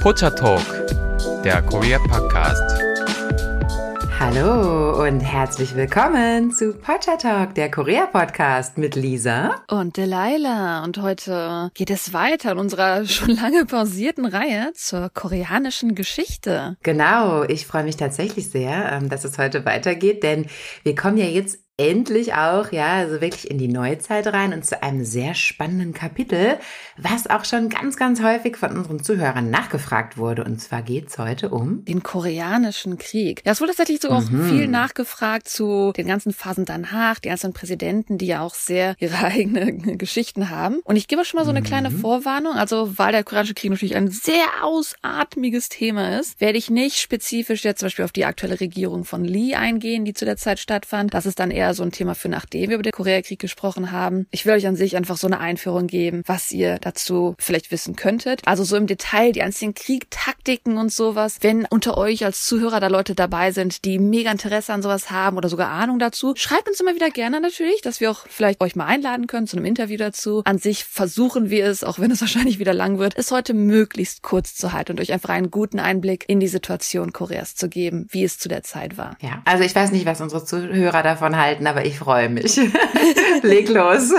Pocha Talk, der Korea Podcast. Hallo und herzlich willkommen zu Pocha Talk, der Korea Podcast mit Lisa und Delilah. Und heute geht es weiter in unserer schon lange pausierten Reihe zur koreanischen Geschichte. Genau, ich freue mich tatsächlich sehr, ähm, dass es heute weitergeht, denn wir kommen ja jetzt endlich auch, ja, also wirklich in die Neuzeit rein und zu einem sehr spannenden Kapitel, was auch schon ganz, ganz häufig von unseren Zuhörern nachgefragt wurde. Und zwar geht's heute um den koreanischen Krieg. Ja, es wurde tatsächlich so auch mhm. viel nachgefragt zu den ganzen Phasen danach, die einzelnen Präsidenten, die ja auch sehr ihre eigenen Geschichten haben. Und ich gebe schon mal so eine mhm. kleine Vorwarnung. Also, weil der koreanische Krieg natürlich ein sehr ausatmiges Thema ist, werde ich nicht spezifisch jetzt zum Beispiel auf die aktuelle Regierung von Lee eingehen, die zu der Zeit stattfand. Das ist dann eher so ein Thema für nachdem wir über den Koreakrieg gesprochen haben. Ich will euch an sich einfach so eine Einführung geben, was ihr dazu vielleicht wissen könntet. Also so im Detail die einzelnen Kriegtaktiken und sowas. Wenn unter euch als Zuhörer da Leute dabei sind, die mega Interesse an sowas haben oder sogar Ahnung dazu, schreibt uns immer wieder gerne natürlich, dass wir auch vielleicht euch mal einladen können zu einem Interview dazu. An sich versuchen wir es, auch wenn es wahrscheinlich wieder lang wird, es heute möglichst kurz zu halten und euch einfach einen guten Einblick in die Situation Koreas zu geben, wie es zu der Zeit war. Ja, also ich weiß nicht, was unsere Zuhörer davon halten halten, aber ich freue mich. Leg los.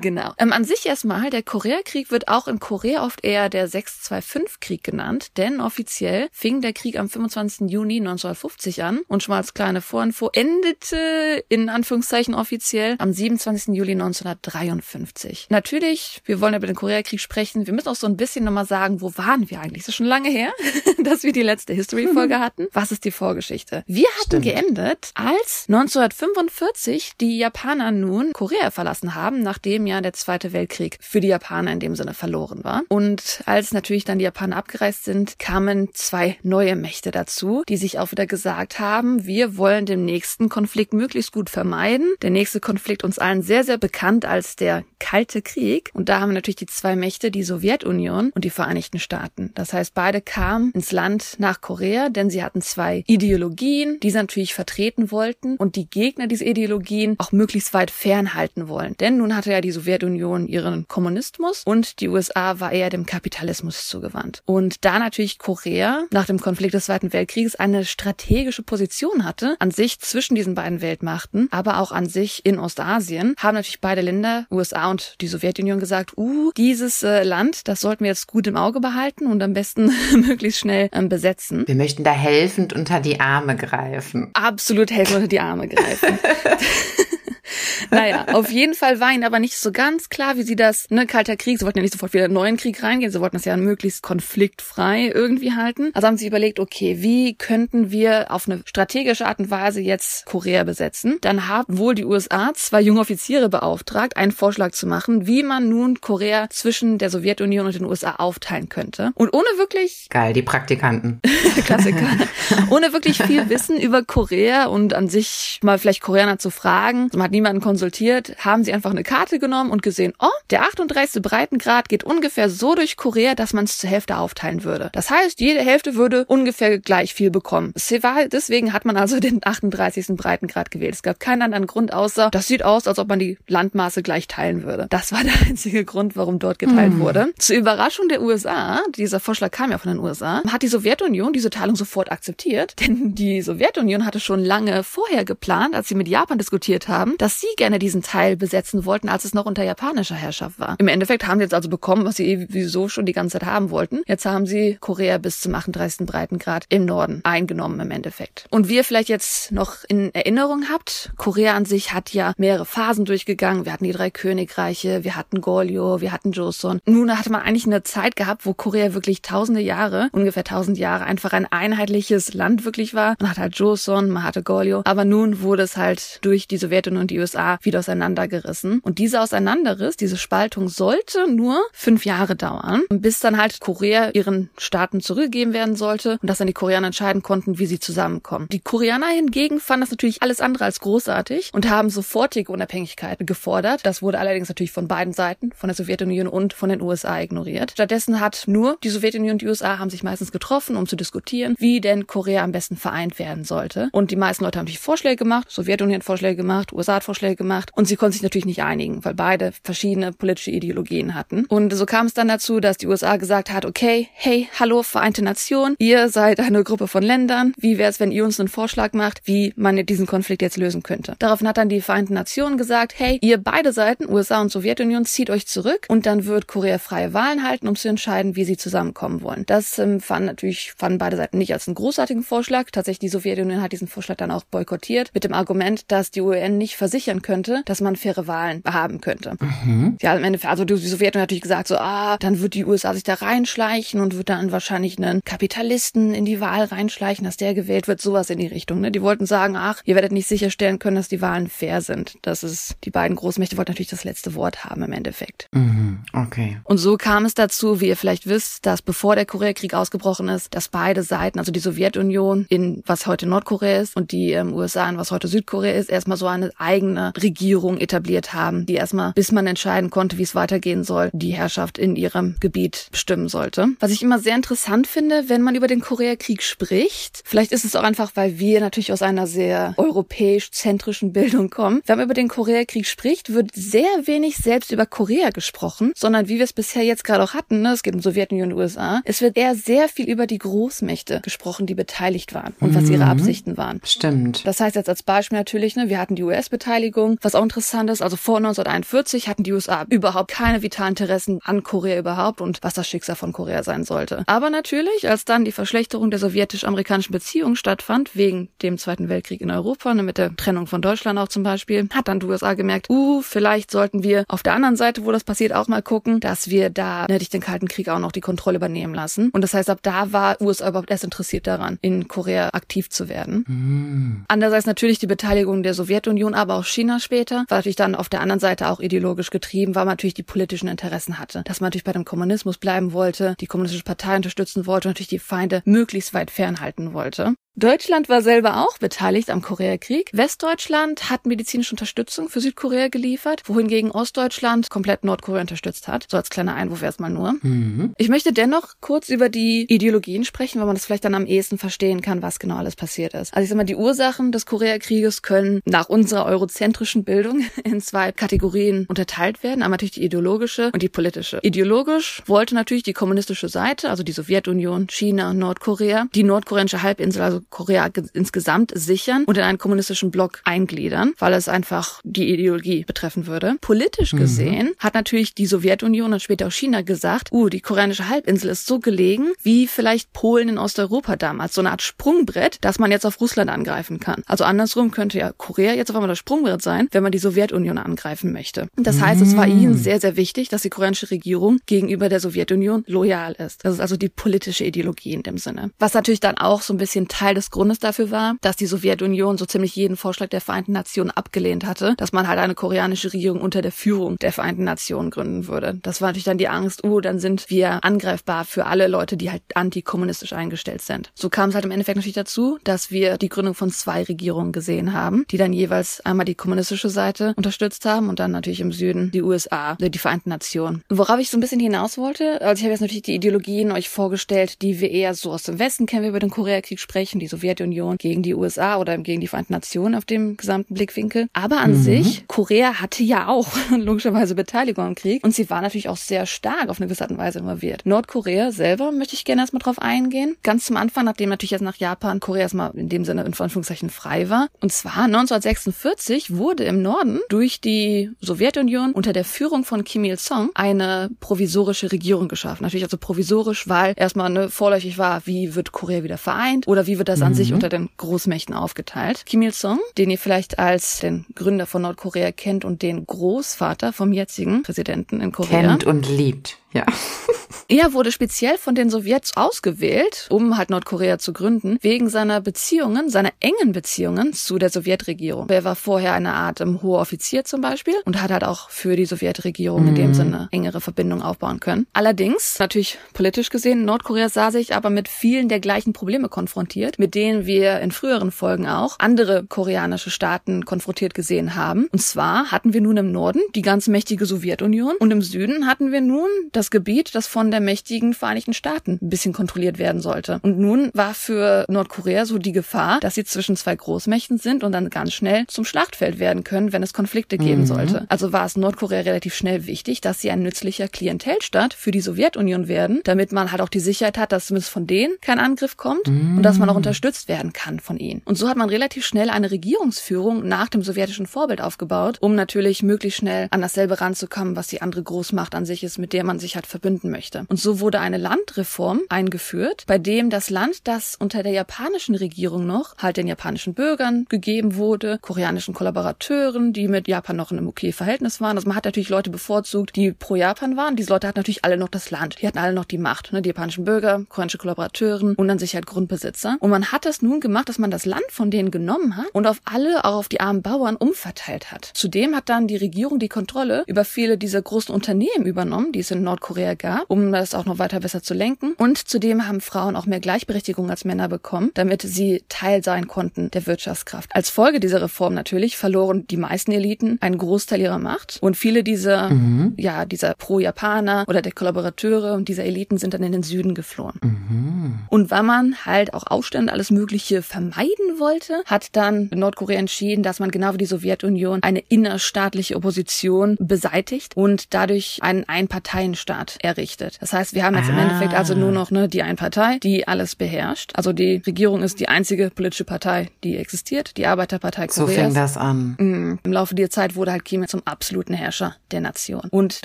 genau. Ähm, an sich erstmal, der Koreakrieg wird auch in Korea oft eher der 625-Krieg genannt, denn offiziell fing der Krieg am 25. Juni 1950 an und schon mal als kleine Vorinfo endete in Anführungszeichen offiziell am 27. Juli 1953. Natürlich, wir wollen über den Koreakrieg sprechen. Wir müssen auch so ein bisschen nochmal sagen, wo waren wir eigentlich? Das ist schon lange her, dass wir die letzte History-Folge hatten. Was ist die Vorgeschichte? Wir hatten Stimmt. geendet, als 1945 1940 die Japaner nun Korea verlassen haben, nachdem ja der Zweite Weltkrieg für die Japaner in dem Sinne verloren war. Und als natürlich dann die Japaner abgereist sind, kamen zwei neue Mächte dazu, die sich auch wieder gesagt haben, wir wollen den nächsten Konflikt möglichst gut vermeiden. Der nächste Konflikt uns allen sehr, sehr bekannt als der Kalte Krieg. Und da haben natürlich die zwei Mächte, die Sowjetunion und die Vereinigten Staaten. Das heißt, beide kamen ins Land nach Korea, denn sie hatten zwei Ideologien, die sie natürlich vertreten wollten. Und die Gegner dieser Ideologien auch möglichst weit fernhalten wollen. Denn nun hatte ja die Sowjetunion ihren Kommunismus und die USA war eher dem Kapitalismus zugewandt. Und da natürlich Korea nach dem Konflikt des Zweiten Weltkrieges eine strategische Position hatte, an sich zwischen diesen beiden Weltmachten, aber auch an sich in Ostasien, haben natürlich beide Länder, USA und die Sowjetunion gesagt, uh, dieses äh, Land, das sollten wir jetzt gut im Auge behalten und am besten möglichst schnell ähm, besetzen. Wir möchten da helfend unter die Arme greifen. Absolut helfend unter die Arme greifen. naja, auf jeden Fall war ihnen aber nicht so ganz klar, wie sie das, ne, kalter Krieg, sie wollten ja nicht sofort wieder in einen neuen Krieg reingehen, sie wollten das ja möglichst konfliktfrei irgendwie halten. Also haben sie überlegt, okay, wie könnten wir auf eine strategische Art und Weise jetzt Korea besetzen? Dann haben wohl die USA zwei junge Offiziere beauftragt, einen Vorschlag zu machen, wie man nun Korea zwischen der Sowjetunion und den USA aufteilen könnte. Und ohne wirklich... Geil, die Praktikanten. Klassiker. ohne wirklich viel Wissen über Korea und an sich mal vielleicht Koreaner zu fragen. Man hat niemanden konsultiert, haben sie einfach eine Karte genommen und gesehen, oh, der 38. Breitengrad geht ungefähr so durch Korea, dass man es zur Hälfte aufteilen würde. Das heißt, jede Hälfte würde ungefähr gleich viel bekommen. Deswegen hat man also den 38. Breitengrad gewählt. Es gab keinen anderen Grund außer, das sieht aus, als ob man die Landmaße gleich teilen würde. Das war der einzige Grund, warum dort geteilt mm. wurde. Zur Überraschung der USA, dieser Vorschlag kam ja von den USA, hat die Sowjetunion diese Teilung sofort akzeptiert, denn die Sowjetunion hatte schon lange vorher geplant, als sie mit Japan diskutiert haben, dass sie gerne diesen Teil besetzen wollten, als es noch unter japanischer Herrschaft war. Im Endeffekt haben sie jetzt also bekommen, was sie sowieso schon die ganze Zeit haben wollten. Jetzt haben sie Korea bis zum 38. Breitengrad im Norden eingenommen im Endeffekt. Und wie ihr vielleicht jetzt noch in Erinnerung habt, Korea an sich hat ja mehrere Phasen durchgegangen. Wir hatten die drei Königreiche, wir hatten Goryeo, wir hatten Joseon. Nun hatte man eigentlich eine Zeit gehabt, wo Korea wirklich tausende Jahre, ungefähr tausend Jahre, einfach ein einheitliches Land wirklich war. Man hatte halt Joseon, man hatte Goryeo. Aber nun wurde es halt durch die Sowjetunion und die USA wieder auseinandergerissen. Und diese Auseinanderriss, diese Spaltung sollte nur fünf Jahre dauern, bis dann halt Korea ihren Staaten zurückgegeben werden sollte und dass dann die Koreaner entscheiden konnten, wie sie zusammenkommen. Die Koreaner hingegen fanden das natürlich alles andere als großartig und haben sofortige Unabhängigkeit gefordert. Das wurde allerdings natürlich von beiden Seiten, von der Sowjetunion und von den USA ignoriert. Stattdessen hat nur die Sowjetunion und die USA haben sich meistens getroffen, um zu diskutieren, wie denn Korea am besten vereint werden sollte. Und die meisten Leute haben sich Vorschläge gemacht, Sowjetunion hat Vorschläge gemacht, USA Startvorschläge gemacht und sie konnten sich natürlich nicht einigen, weil beide verschiedene politische Ideologien hatten. Und so kam es dann dazu, dass die USA gesagt hat, okay, hey, hallo, Vereinte Nation, ihr seid eine Gruppe von Ländern, wie wäre es, wenn ihr uns einen Vorschlag macht, wie man diesen Konflikt jetzt lösen könnte. Daraufhin hat dann die Vereinten Nationen gesagt, hey, ihr beide Seiten, USA und Sowjetunion, zieht euch zurück und dann wird Korea freie Wahlen halten, um zu entscheiden, wie sie zusammenkommen wollen. Das ähm, fanden natürlich fanden beide Seiten nicht als einen großartigen Vorschlag. Tatsächlich die Sowjetunion hat diesen Vorschlag dann auch boykottiert mit dem Argument, dass die UN nicht versichern könnte, dass man faire Wahlen haben könnte. Mhm. Ja, im Endeffekt, also die Sowjetunion hat natürlich gesagt so, ah, dann wird die USA sich da reinschleichen und wird dann wahrscheinlich einen Kapitalisten in die Wahl reinschleichen, dass der gewählt wird, sowas in die Richtung. Ne? Die wollten sagen, ach, ihr werdet nicht sicherstellen können, dass die Wahlen fair sind. Das ist, die beiden Großmächte wollten natürlich das letzte Wort haben im Endeffekt. Mhm. Okay. Und so kam es dazu, wie ihr vielleicht wisst, dass bevor der Koreakrieg ausgebrochen ist, dass beide Seiten, also die Sowjetunion in was heute Nordkorea ist und die ähm, USA in was heute Südkorea ist, erstmal so eine eigene Regierung etabliert haben, die erstmal, bis man entscheiden konnte, wie es weitergehen soll, die Herrschaft in ihrem Gebiet bestimmen sollte. Was ich immer sehr interessant finde, wenn man über den Koreakrieg spricht, vielleicht ist es auch einfach, weil wir natürlich aus einer sehr europäisch-zentrischen Bildung kommen, wenn man über den Koreakrieg spricht, wird sehr wenig selbst über Korea gesprochen, sondern wie wir es bisher jetzt gerade auch hatten, ne, es geht um Sowjetunion und USA, es wird eher sehr viel über die Großmächte gesprochen, die beteiligt waren und was ihre mhm. Absichten waren. Stimmt. Das heißt jetzt als Beispiel natürlich, ne, wir hatten die US-Beteiligung, was auch interessant ist, also vor 1941 hatten die USA überhaupt keine vitalen Interessen an Korea überhaupt und was das Schicksal von Korea sein sollte. Aber natürlich, als dann die Verschlechterung der sowjetisch-amerikanischen Beziehungen stattfand, wegen dem Zweiten Weltkrieg in Europa, ne, mit der Trennung von Deutschland auch zum Beispiel, hat dann die USA gemerkt, uh, vielleicht sollten wir auf der anderen Seite, wo das passiert, auch mal gucken, dass wir da ne, durch den Kalten Krieg auch noch die Kontrolle übernehmen lassen. Und das heißt, ab da war USA überhaupt erst interessiert daran, in Korea aktiv zu werden. Mhm. Andererseits natürlich die Beteiligung der Sowjetunion, aber auch China später, war natürlich dann auf der anderen Seite auch ideologisch getrieben, weil man natürlich die politischen Interessen hatte. Dass man natürlich bei dem Kommunismus bleiben wollte, die kommunistische Partei unterstützen wollte und natürlich die Feinde möglichst weit fernhalten wollte. Deutschland war selber auch beteiligt am Koreakrieg. Westdeutschland hat medizinische Unterstützung für Südkorea geliefert, wohingegen Ostdeutschland komplett Nordkorea unterstützt hat. So als kleiner Einwurf erstmal nur. Mhm. Ich möchte dennoch kurz über die Ideologien sprechen, weil man das vielleicht dann am ehesten verstehen kann, was genau alles passiert ist. Also ich sag mal, die Ursachen des Koreakrieges können nach unserer eurozentrischen Bildung in zwei Kategorien unterteilt werden. Einmal natürlich die ideologische und die politische. Ideologisch wollte natürlich die kommunistische Seite, also die Sowjetunion, China und Nordkorea, die nordkoreanische Halbinsel, also Korea insgesamt sichern und in einen kommunistischen Block eingliedern, weil es einfach die Ideologie betreffen würde. Politisch mhm. gesehen mhm. hat natürlich die Sowjetunion und später auch China gesagt, uh, die koreanische Halbinsel ist so gelegen, wie vielleicht Polen in Osteuropa damals, so eine Art Sprungbrett, dass man jetzt auf Russland angreifen kann. Also andersrum könnte ja Korea jetzt auf einmal das Sprungbrett sein, wenn man die Sowjetunion angreifen möchte. Das heißt, es war mhm. ihnen sehr, sehr wichtig, dass die koreanische Regierung gegenüber der Sowjetunion loyal ist. Das ist also die politische Ideologie in dem Sinne. Was natürlich dann auch so ein bisschen Teil des Grundes dafür war, dass die Sowjetunion so ziemlich jeden Vorschlag der Vereinten Nationen abgelehnt hatte, dass man halt eine koreanische Regierung unter der Führung der Vereinten Nationen gründen würde. Das war natürlich dann die Angst, uh, dann sind wir angreifbar für alle Leute, die halt antikommunistisch eingestellt sind. So kam es halt im Endeffekt natürlich dazu, dass wir die Gründung von zwei Regierungen gesehen haben, die dann jeweils einmal die kommunistische Seite unterstützt haben und dann natürlich im Süden die USA, die Vereinten Nationen. Worauf ich so ein bisschen hinaus wollte, also ich habe jetzt natürlich die Ideologien euch vorgestellt, die wir eher so aus dem Westen kennen, wir über den Koreakrieg sprechen, die die Sowjetunion gegen die USA oder gegen die Vereinten Nationen auf dem gesamten Blickwinkel. Aber an mhm. sich, Korea hatte ja auch logischerweise Beteiligung am Krieg und sie war natürlich auch sehr stark auf eine gewisse Art und Weise involviert. Nordkorea selber möchte ich gerne erstmal drauf eingehen. Ganz zum Anfang, nachdem natürlich jetzt nach Japan Korea erstmal in dem Sinne in Anführungszeichen frei war. Und zwar 1946 wurde im Norden durch die Sowjetunion unter der Führung von Kim Il-sung eine provisorische Regierung geschaffen. Natürlich also provisorisch, weil erstmal eine vorläufig war, wie wird Korea wieder vereint oder wie wird das das an mhm. sich unter den Großmächten aufgeteilt. Kim Il-sung, den ihr vielleicht als den Gründer von Nordkorea kennt und den Großvater vom jetzigen Präsidenten in Korea. Kennt und liebt. Ja. er wurde speziell von den Sowjets ausgewählt, um halt Nordkorea zu gründen, wegen seiner Beziehungen, seiner engen Beziehungen zu der Sowjetregierung. Er war vorher eine Art um, ähm, hoher Offizier zum Beispiel und hat halt auch für die Sowjetregierung mhm. in dem mhm. Sinne engere Verbindungen aufbauen können. Allerdings, natürlich politisch gesehen, Nordkorea sah sich aber mit vielen der gleichen Probleme konfrontiert, mit denen wir in früheren Folgen auch andere koreanische Staaten konfrontiert gesehen haben. Und zwar hatten wir nun im Norden die ganz mächtige Sowjetunion und im Süden hatten wir nun das Gebiet, das von der mächtigen Vereinigten Staaten ein bisschen kontrolliert werden sollte. Und nun war für Nordkorea so die Gefahr, dass sie zwischen zwei Großmächten sind und dann ganz schnell zum Schlachtfeld werden können, wenn es Konflikte geben mhm. sollte. Also war es Nordkorea relativ schnell wichtig, dass sie ein nützlicher Klientelstaat für die Sowjetunion werden, damit man halt auch die Sicherheit hat, dass zumindest von denen kein Angriff kommt mhm. und dass man auch unterstützt werden kann von ihnen. Und so hat man relativ schnell eine Regierungsführung nach dem sowjetischen Vorbild aufgebaut, um natürlich möglichst schnell an dasselbe ranzukommen, was die andere Großmacht an sich ist, mit der man sich halt verbünden möchte. Und so wurde eine Landreform eingeführt, bei dem das Land, das unter der japanischen Regierung noch halt den japanischen Bürgern gegeben wurde, koreanischen Kollaborateuren, die mit Japan noch in einem okay Verhältnis waren. Also man hat natürlich Leute bevorzugt, die pro Japan waren. Diese Leute hatten natürlich alle noch das Land. Die hatten alle noch die Macht. Ne? Die japanischen Bürger, koreanische Kollaborateuren und dann sich halt Grundbesitzer. Und man hat das nun gemacht, dass man das Land von denen genommen hat und auf alle, auch auf die armen Bauern umverteilt hat. Zudem hat dann die Regierung die Kontrolle über viele dieser großen Unternehmen übernommen, die es in Nordkorea gab, um das auch noch weiter besser zu lenken. Und zudem haben Frauen auch mehr Gleichberechtigung als Männer bekommen, damit sie Teil sein konnten der Wirtschaftskraft. Als Folge dieser Reform natürlich verloren die meisten Eliten einen Großteil ihrer Macht und viele dieser, mhm. ja, dieser Pro-Japaner oder der Kollaborateure und dieser Eliten sind dann in den Süden geflohen. Mhm. Und weil man halt auch Aufstände, alles Mögliche vermeiden wollte, hat dann Nordkorea entschieden, dass man genau wie die Sowjetunion eine innerstaatliche Opposition beseitigt und dadurch einen Einparteienstaat errichtet. Das heißt, wir haben jetzt ah. im Endeffekt also nur noch ne, die Einpartei, die alles beherrscht. Also die Regierung ist die einzige politische Partei, die existiert, die Arbeiterpartei Koreas. So fing das an. Mhm. Im Laufe der Zeit wurde halt Kim zum absoluten Herrscher der Nation. Und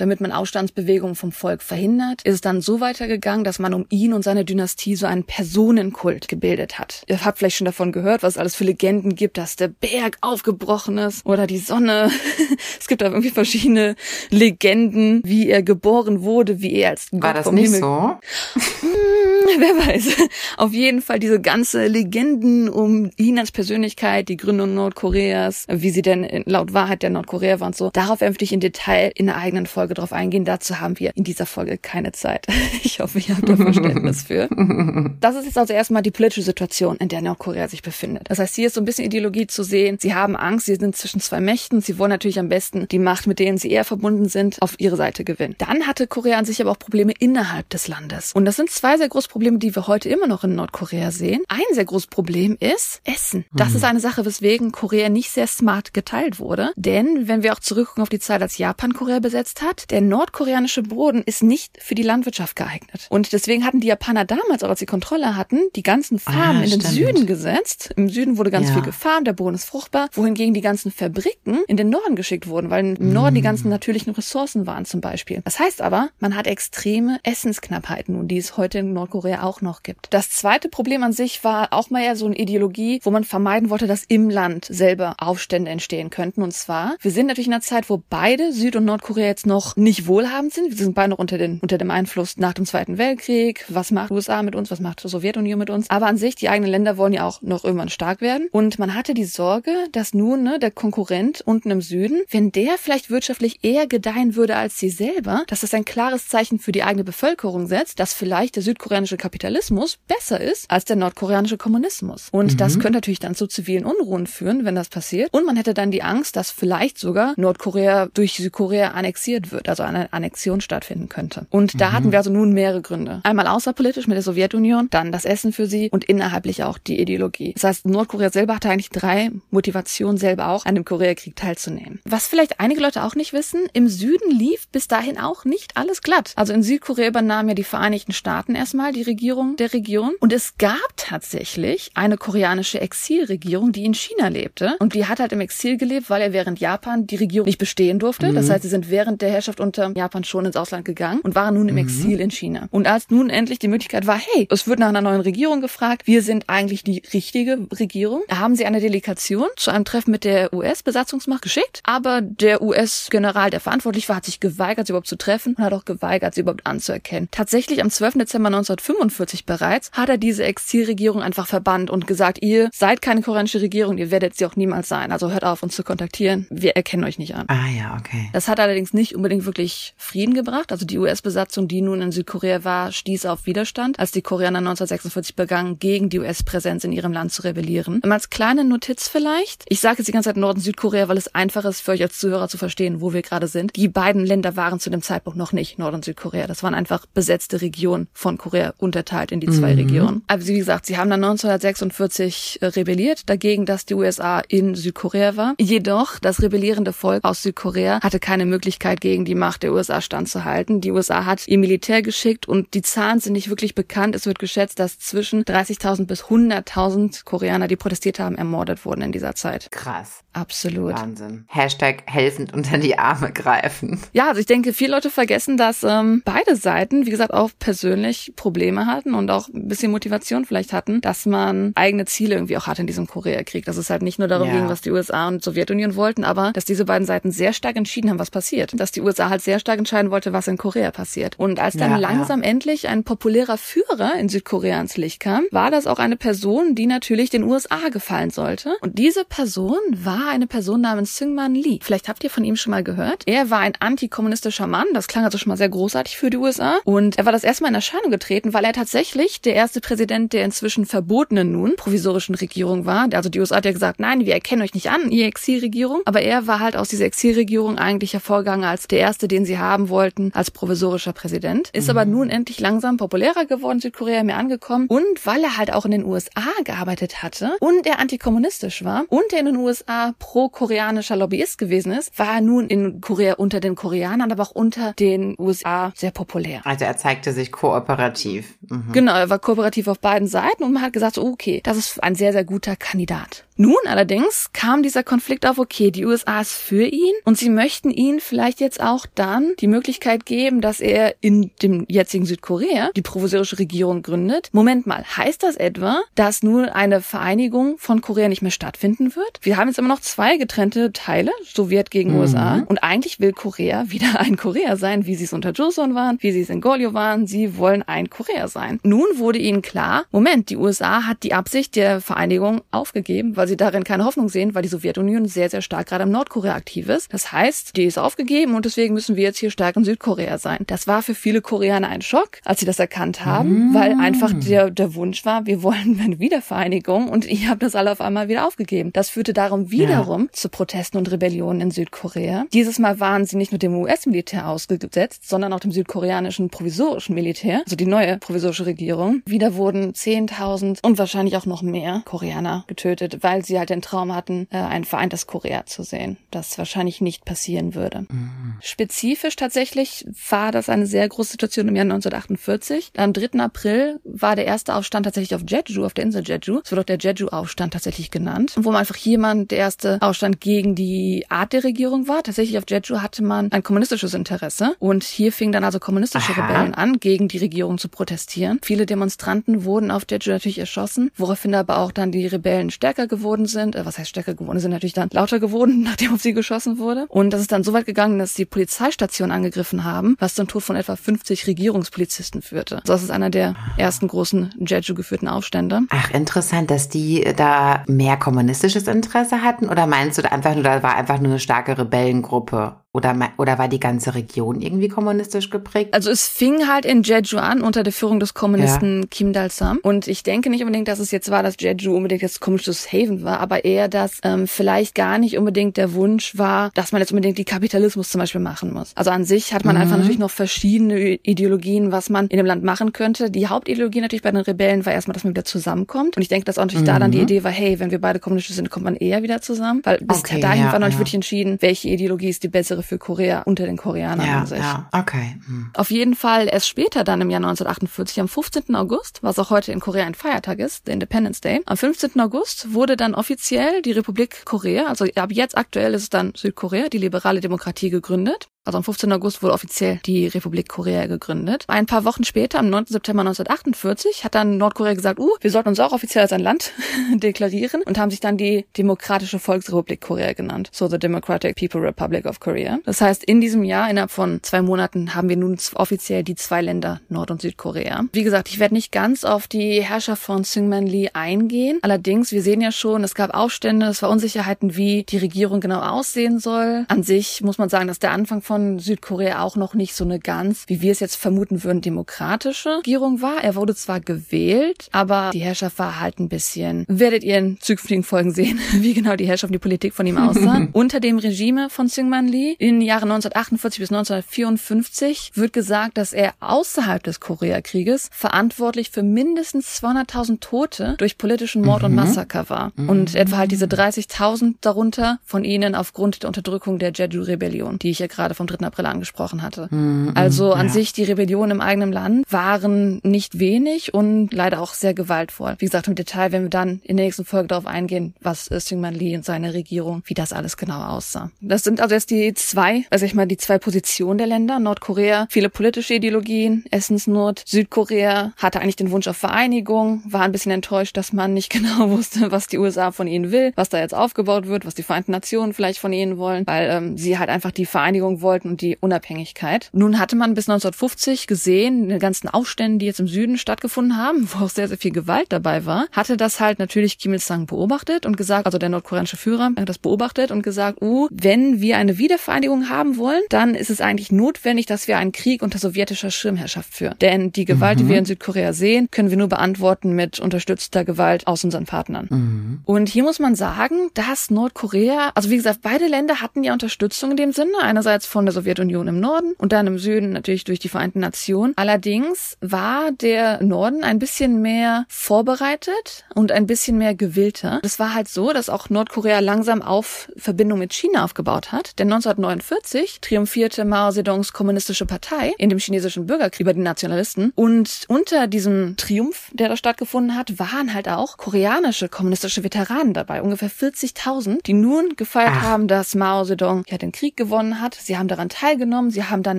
damit man Aufstandsbewegungen vom Volk verhindert, ist es dann so weitergegangen, dass man um ihn und seine Dynastie so einen Personenkult gebildet hat. Ihr habt vielleicht schon davon gehört, was es alles für Legenden gibt, dass der Berg aufgebrochen ist oder die Sonne. es gibt da irgendwie verschiedene Legenden, wie er geboren wurde, wie er als Gott War das nicht Himmel so? Hm, wer weiß. Auf jeden Fall diese ganze Legenden um ihn als Persönlichkeit, die Gründung Nordkoreas, wie sie denn laut Wahrheit der Nordkorea war und so. Darauf möchte ich in Detail in einer eigenen Folge drauf eingehen. Dazu haben wir in dieser Folge keine Zeit. Ich hoffe, ihr habt da Verständnis für. Das ist jetzt also erstmal die politische Situation, in der Nordkorea sich befindet. Das heißt, hier ist so ein bisschen Ideologie zu sehen. Sie haben Angst, sie sind zwischen zwei Mächten. Sie wollen natürlich am besten die Macht, mit denen sie eher verbunden sind, auf ihre Seite gewinnen. Dann hatte Korea an sich aber auch Probleme innerhalb des Landes. Und das sind zwei sehr große Probleme, die wir heute immer noch in Nordkorea sehen. Ein sehr großes Problem ist Essen. Das mhm. ist eine Sache, weswegen Korea nicht sehr smart geteilt wurde. Denn wenn wir auch zurückgucken auf die Zeit, als Japan Korea besetzt hat, der nordkoreanische Boden ist nicht für die Landwirtschaft geeignet. Und deswegen hatten die Japaner damals, auch als sie Kontrolle hatten, die ganzen Farmen ah, in den Süden gesetzt. Im Süden wurde ganz ja. viel gefarmt, der Boden ist fruchtbar, wohingegen die ganzen Fabriken in den Norden geschickt wurden, weil im Norden die ganzen natürlichen Ressourcen waren zum Beispiel. Das heißt aber, man hat extreme Essensknappheiten und die es heute in Nordkorea auch noch gibt. Das zweite Problem an sich war auch mal eher so eine Ideologie, wo man vermeiden wollte, dass im Land selber Aufstände entstehen könnten. Und zwar, wir sind natürlich in einer Zeit, wo beide Süd- und Nordkorea jetzt noch nicht wohlhabend sind. Wir sind beide noch unter, den, unter dem Einfluss nach dem Zweiten Weltkrieg. Was macht USA mit uns? Was macht die Sowjetunion mit uns? Aber an sich, die eigenen Länder wollen ja auch noch irgendwann stark werden. Und man hatte die Sorge, dass nun ne, der Konkurrent unten im Süden, wenn der vielleicht wirtschaftlich eher gedeihen würde als sie selber, dass das ein klares Zeichen für die eigene Bevölkerung setzt, dass vielleicht der südkoreanische Kapitalismus besser ist als der nordkoreanische Kommunismus. Und mhm. das könnte natürlich dann zu zivilen Unruhen führen, wenn das passiert. Und man hätte dann die Angst, dass vielleicht sogar Nordkorea durch Südkorea annexiert wird, also eine Annexion stattfinden könnte. Und da mhm. hatten wir also nun mehrere Gründe. Einmal außerpolitisch mit der Sowjetunion, dann das Essen für sie und innerhalblich auch die Ideologie. Das heißt, Nordkorea selber hatte eigentlich drei Motivationen, selber auch an dem Koreakrieg teilzunehmen. Was vielleicht einige Leute auch nicht wissen, im Süden lief bis dahin auch nicht alles glatt. Also in Südkorea übernahmen ja die Vereinigten Staaten erstmal die Regierung der Region und es gab tatsächlich eine koreanische Exilregierung, die in China lebte und die hat halt im Exil gelebt, weil er während Japan die Regierung nicht bestehen durfte. Mhm. Das heißt, sie sind während der Herrschaft unter Japan schon ins Ausland gegangen und waren nun im mhm. Exil in China. Und als nun endlich die Möglichkeit war, hey, es wird nach einer neuen Regierung gefragt, wir sind eigentlich die richtige Regierung, da haben sie eine Delegation zu einem Treffen mit der US-Besatzungsmacht geschickt, aber der US-General, der verantwortlich war, hat sich geweigert, sie überhaupt zu treffen und hat auch geweigert, sie überhaupt anzuerkennen. Tatsächlich am 12. Dezember 1950 1945 bereits, hat er diese Exilregierung einfach verbannt und gesagt, ihr seid keine koreanische Regierung, ihr werdet sie auch niemals sein. Also hört auf, uns zu kontaktieren. Wir erkennen euch nicht an. Ah ja, okay. Das hat allerdings nicht unbedingt wirklich Frieden gebracht. Also die US-Besatzung, die nun in Südkorea war, stieß auf Widerstand, als die Koreaner 1946 begannen, gegen die US-Präsenz in ihrem Land zu rebellieren. Und als kleine Notiz vielleicht, ich sage jetzt die ganze Zeit Norden Südkorea, weil es einfach ist für euch als Zuhörer zu verstehen, wo wir gerade sind. Die beiden Länder waren zu dem Zeitpunkt noch nicht Nord- und Südkorea. Das waren einfach besetzte Regionen von Korea, unterteilt in die zwei mhm. Regionen. Also wie gesagt, sie haben dann 1946 äh, rebelliert, dagegen, dass die USA in Südkorea war. Jedoch, das rebellierende Volk aus Südkorea hatte keine Möglichkeit, gegen die Macht der USA standzuhalten. Die USA hat ihr Militär geschickt und die Zahlen sind nicht wirklich bekannt. Es wird geschätzt, dass zwischen 30.000 bis 100.000 Koreaner, die protestiert haben, ermordet wurden in dieser Zeit. Krass. Absolut. Wahnsinn. Hashtag helfend unter die Arme greifen. Ja, also ich denke, viele Leute vergessen, dass ähm, beide Seiten, wie gesagt, auch persönlich Probleme hatten und auch ein bisschen Motivation vielleicht hatten, dass man eigene Ziele irgendwie auch hatte in diesem Koreakrieg. Dass es halt nicht nur darum ja. ging, was die USA und Sowjetunion wollten, aber dass diese beiden Seiten sehr stark entschieden haben, was passiert. Dass die USA halt sehr stark entscheiden wollte, was in Korea passiert. Und als dann ja, langsam ja. endlich ein populärer Führer in Südkorea ins Licht kam, war das auch eine Person, die natürlich den USA gefallen sollte. Und diese Person war eine Person namens Syngman Lee. Vielleicht habt ihr von ihm schon mal gehört. Er war ein antikommunistischer Mann. Das klang also schon mal sehr großartig für die USA. Und er war das erste Mal in Erscheinung getreten, weil er tatsächlich der erste Präsident der inzwischen verbotenen nun provisorischen Regierung war. Also die USA hat ja gesagt, nein, wir erkennen euch nicht an, ihr Exilregierung. Aber er war halt aus dieser Exilregierung eigentlich hervorgegangen als der erste, den sie haben wollten, als provisorischer Präsident. Ist mhm. aber nun endlich langsam populärer geworden, Südkorea mehr angekommen. Und weil er halt auch in den USA gearbeitet hatte und er antikommunistisch war und er in den USA pro-koreanischer Lobbyist gewesen ist, war er nun in Korea unter den Koreanern, aber auch unter den USA sehr populär. Also er zeigte sich kooperativ. Mhm. Genau, er war kooperativ auf beiden Seiten und man hat gesagt, okay, das ist ein sehr, sehr guter Kandidat. Nun allerdings kam dieser Konflikt auf, okay, die USA ist für ihn und sie möchten ihn vielleicht jetzt auch dann die Möglichkeit geben, dass er in dem jetzigen Südkorea die provisorische Regierung gründet. Moment mal, heißt das etwa, dass nun eine Vereinigung von Korea nicht mehr stattfinden wird? Wir haben jetzt immer noch zwei getrennte Teile, Sowjet gegen mhm. USA und eigentlich will Korea wieder ein Korea sein, wie sie es unter Joseon waren, wie sie es in Goryeo waren. Sie wollen ein Korea sein. Nun wurde ihnen klar, Moment, die USA hat die Absicht der Vereinigung aufgegeben, weil sie darin keine Hoffnung sehen, weil die Sowjetunion sehr, sehr stark gerade im Nordkorea aktiv ist. Das heißt, die ist aufgegeben und deswegen müssen wir jetzt hier stark in Südkorea sein. Das war für viele Koreaner ein Schock, als sie das erkannt haben, mm. weil einfach der, der Wunsch war, wir wollen eine Wiedervereinigung und ich habe das alle auf einmal wieder aufgegeben. Das führte darum wiederum ja. zu Protesten und Rebellionen in Südkorea. Dieses Mal waren sie nicht nur dem US-Militär ausgesetzt, sondern auch dem südkoreanischen provisorischen Militär, also die neue provisorische Regierung. Wieder wurden 10.000 und wahrscheinlich auch noch mehr Koreaner getötet, weil weil sie halt den Traum hatten, äh, ein vereintes Korea zu sehen, das wahrscheinlich nicht passieren würde. Mhm. Spezifisch tatsächlich war das eine sehr große Situation im Jahr 1948. Am 3. April war der erste Aufstand tatsächlich auf Jeju, auf der Insel Jeju. Es wird auch der Jeju-Aufstand tatsächlich genannt, wo man einfach jemand der erste Aufstand gegen die Art der Regierung war. Tatsächlich auf Jeju hatte man ein kommunistisches Interesse und hier fingen dann also kommunistische Aha. Rebellen an, gegen die Regierung zu protestieren. Viele Demonstranten wurden auf Jeju natürlich erschossen, woraufhin aber auch dann die Rebellen stärker geworden geworden sind, äh, was heißt stärker geworden, sind natürlich dann lauter geworden, nachdem auf sie geschossen wurde. Und das ist dann so weit gegangen, dass die Polizeistation angegriffen haben, was zum Tod von etwa 50 Regierungspolizisten führte. Also das ist einer der ersten großen Jeju geführten Aufstände. Ach, interessant, dass die da mehr kommunistisches Interesse hatten? Oder meinst du einfach nur, da war einfach nur eine starke Rebellengruppe? Oder, oder war die ganze Region irgendwie kommunistisch geprägt? Also es fing halt in Jeju an unter der Führung des Kommunisten ja. Kim Dal-sam. Und ich denke nicht unbedingt, dass es jetzt war, dass Jeju unbedingt das kommunistisches Haven war, aber eher, dass ähm, vielleicht gar nicht unbedingt der Wunsch war, dass man jetzt unbedingt die Kapitalismus zum Beispiel machen muss. Also an sich hat man mhm. einfach natürlich noch verschiedene Ideologien, was man in dem Land machen könnte. Die Hauptideologie natürlich bei den Rebellen war erstmal, dass man wieder zusammenkommt. Und ich denke, dass auch natürlich mhm. da dann die mhm. Idee war, hey, wenn wir beide kommunistisch sind, kommt man eher wieder zusammen. Weil bis okay, dahin ja, war noch nicht ja. wirklich entschieden, welche Ideologie ist die bessere für Korea unter den Koreanern ja, an sich. Ja, okay. Hm. Auf jeden Fall erst später, dann im Jahr 1948, am 15. August, was auch heute in Korea ein Feiertag ist, der Independence Day, am 15. August wurde dann offiziell die Republik Korea, also ab jetzt aktuell ist es dann Südkorea, die liberale Demokratie gegründet. Also am 15. August wurde offiziell die Republik Korea gegründet. Ein paar Wochen später, am 9. September 1948, hat dann Nordkorea gesagt, uh, wir sollten uns auch offiziell als ein Land deklarieren und haben sich dann die Demokratische Volksrepublik Korea genannt. So the Democratic People Republic of Korea. Das heißt, in diesem Jahr, innerhalb von zwei Monaten, haben wir nun offiziell die zwei Länder Nord- und Südkorea. Wie gesagt, ich werde nicht ganz auf die Herrschaft von Syngman Lee eingehen. Allerdings, wir sehen ja schon, es gab Aufstände, es war Unsicherheiten, wie die Regierung genau aussehen soll. An sich muss man sagen, dass der Anfang von Südkorea auch noch nicht so eine ganz, wie wir es jetzt vermuten würden, demokratische Regierung war. Er wurde zwar gewählt, aber die Herrschaft war halt ein bisschen, werdet ihr in zukünftigen Folgen sehen, wie genau die Herrschaft und die Politik von ihm aussah. Unter dem Regime von Syngman Lee in den Jahren 1948 bis 1954 wird gesagt, dass er außerhalb des Koreakrieges verantwortlich für mindestens 200.000 Tote durch politischen Mord mhm. und Massaker war. Mhm. Und etwa halt diese 30.000 darunter von ihnen aufgrund der Unterdrückung der Jeju-Rebellion, die ich ja gerade vom 3. April angesprochen hatte. Mhm. Also an ja. sich die Rebellion im eigenen Land waren nicht wenig und leider auch sehr gewaltvoll. Wie gesagt, im Detail werden wir dann in der nächsten Folge darauf eingehen, was Syngman Lee und seine Regierung, wie das alles genau aussah. Das sind also jetzt die zwei, also ich mal die zwei Positionen der Länder. Nordkorea, viele politische Ideologien, Essensnot. Südkorea hatte eigentlich den Wunsch auf Vereinigung, war ein bisschen enttäuscht, dass man nicht genau wusste, was die USA von ihnen will, was da jetzt aufgebaut wird, was die Vereinten Nationen vielleicht von ihnen wollen, weil ähm, sie halt einfach die Vereinigung wollten und die Unabhängigkeit. Nun hatte man bis 1950 gesehen, die ganzen Aufstände, die jetzt im Süden stattgefunden haben, wo auch sehr, sehr viel Gewalt dabei war, hatte das halt natürlich Kim Il-sung beobachtet und gesagt, also der nordkoreanische Führer hat das beobachtet und gesagt, uh, wenn wir eine Wiedervereinigung haben wollen, dann ist es eigentlich notwendig, dass wir einen Krieg unter sowjetischer Schirmherrschaft führen. Denn die Gewalt, mhm. die wir in Südkorea sehen, können wir nur beantworten mit unterstützter Gewalt aus unseren Partnern. Mhm. Und hier muss man sagen, dass Nordkorea, also wie gesagt, beide Länder hatten ja Unterstützung in dem Sinne, einerseits von der Sowjetunion im Norden und dann im Süden natürlich durch die Vereinten Nationen. Allerdings war der Norden ein bisschen mehr vorbereitet und ein bisschen mehr gewillter. Es war halt so, dass auch Nordkorea langsam auf Verbindung mit China aufgebaut hat, denn 1949 triumphierte Mao Zedongs kommunistische Partei in dem chinesischen Bürgerkrieg über die Nationalisten und unter diesem Triumph, der da stattgefunden hat, waren halt auch koreanische kommunistische Veteranen dabei, ungefähr 40.000, die nun gefeiert Ach. haben, dass Mao Zedong ja den Krieg gewonnen hat. Sie haben daran teilgenommen, sie haben dann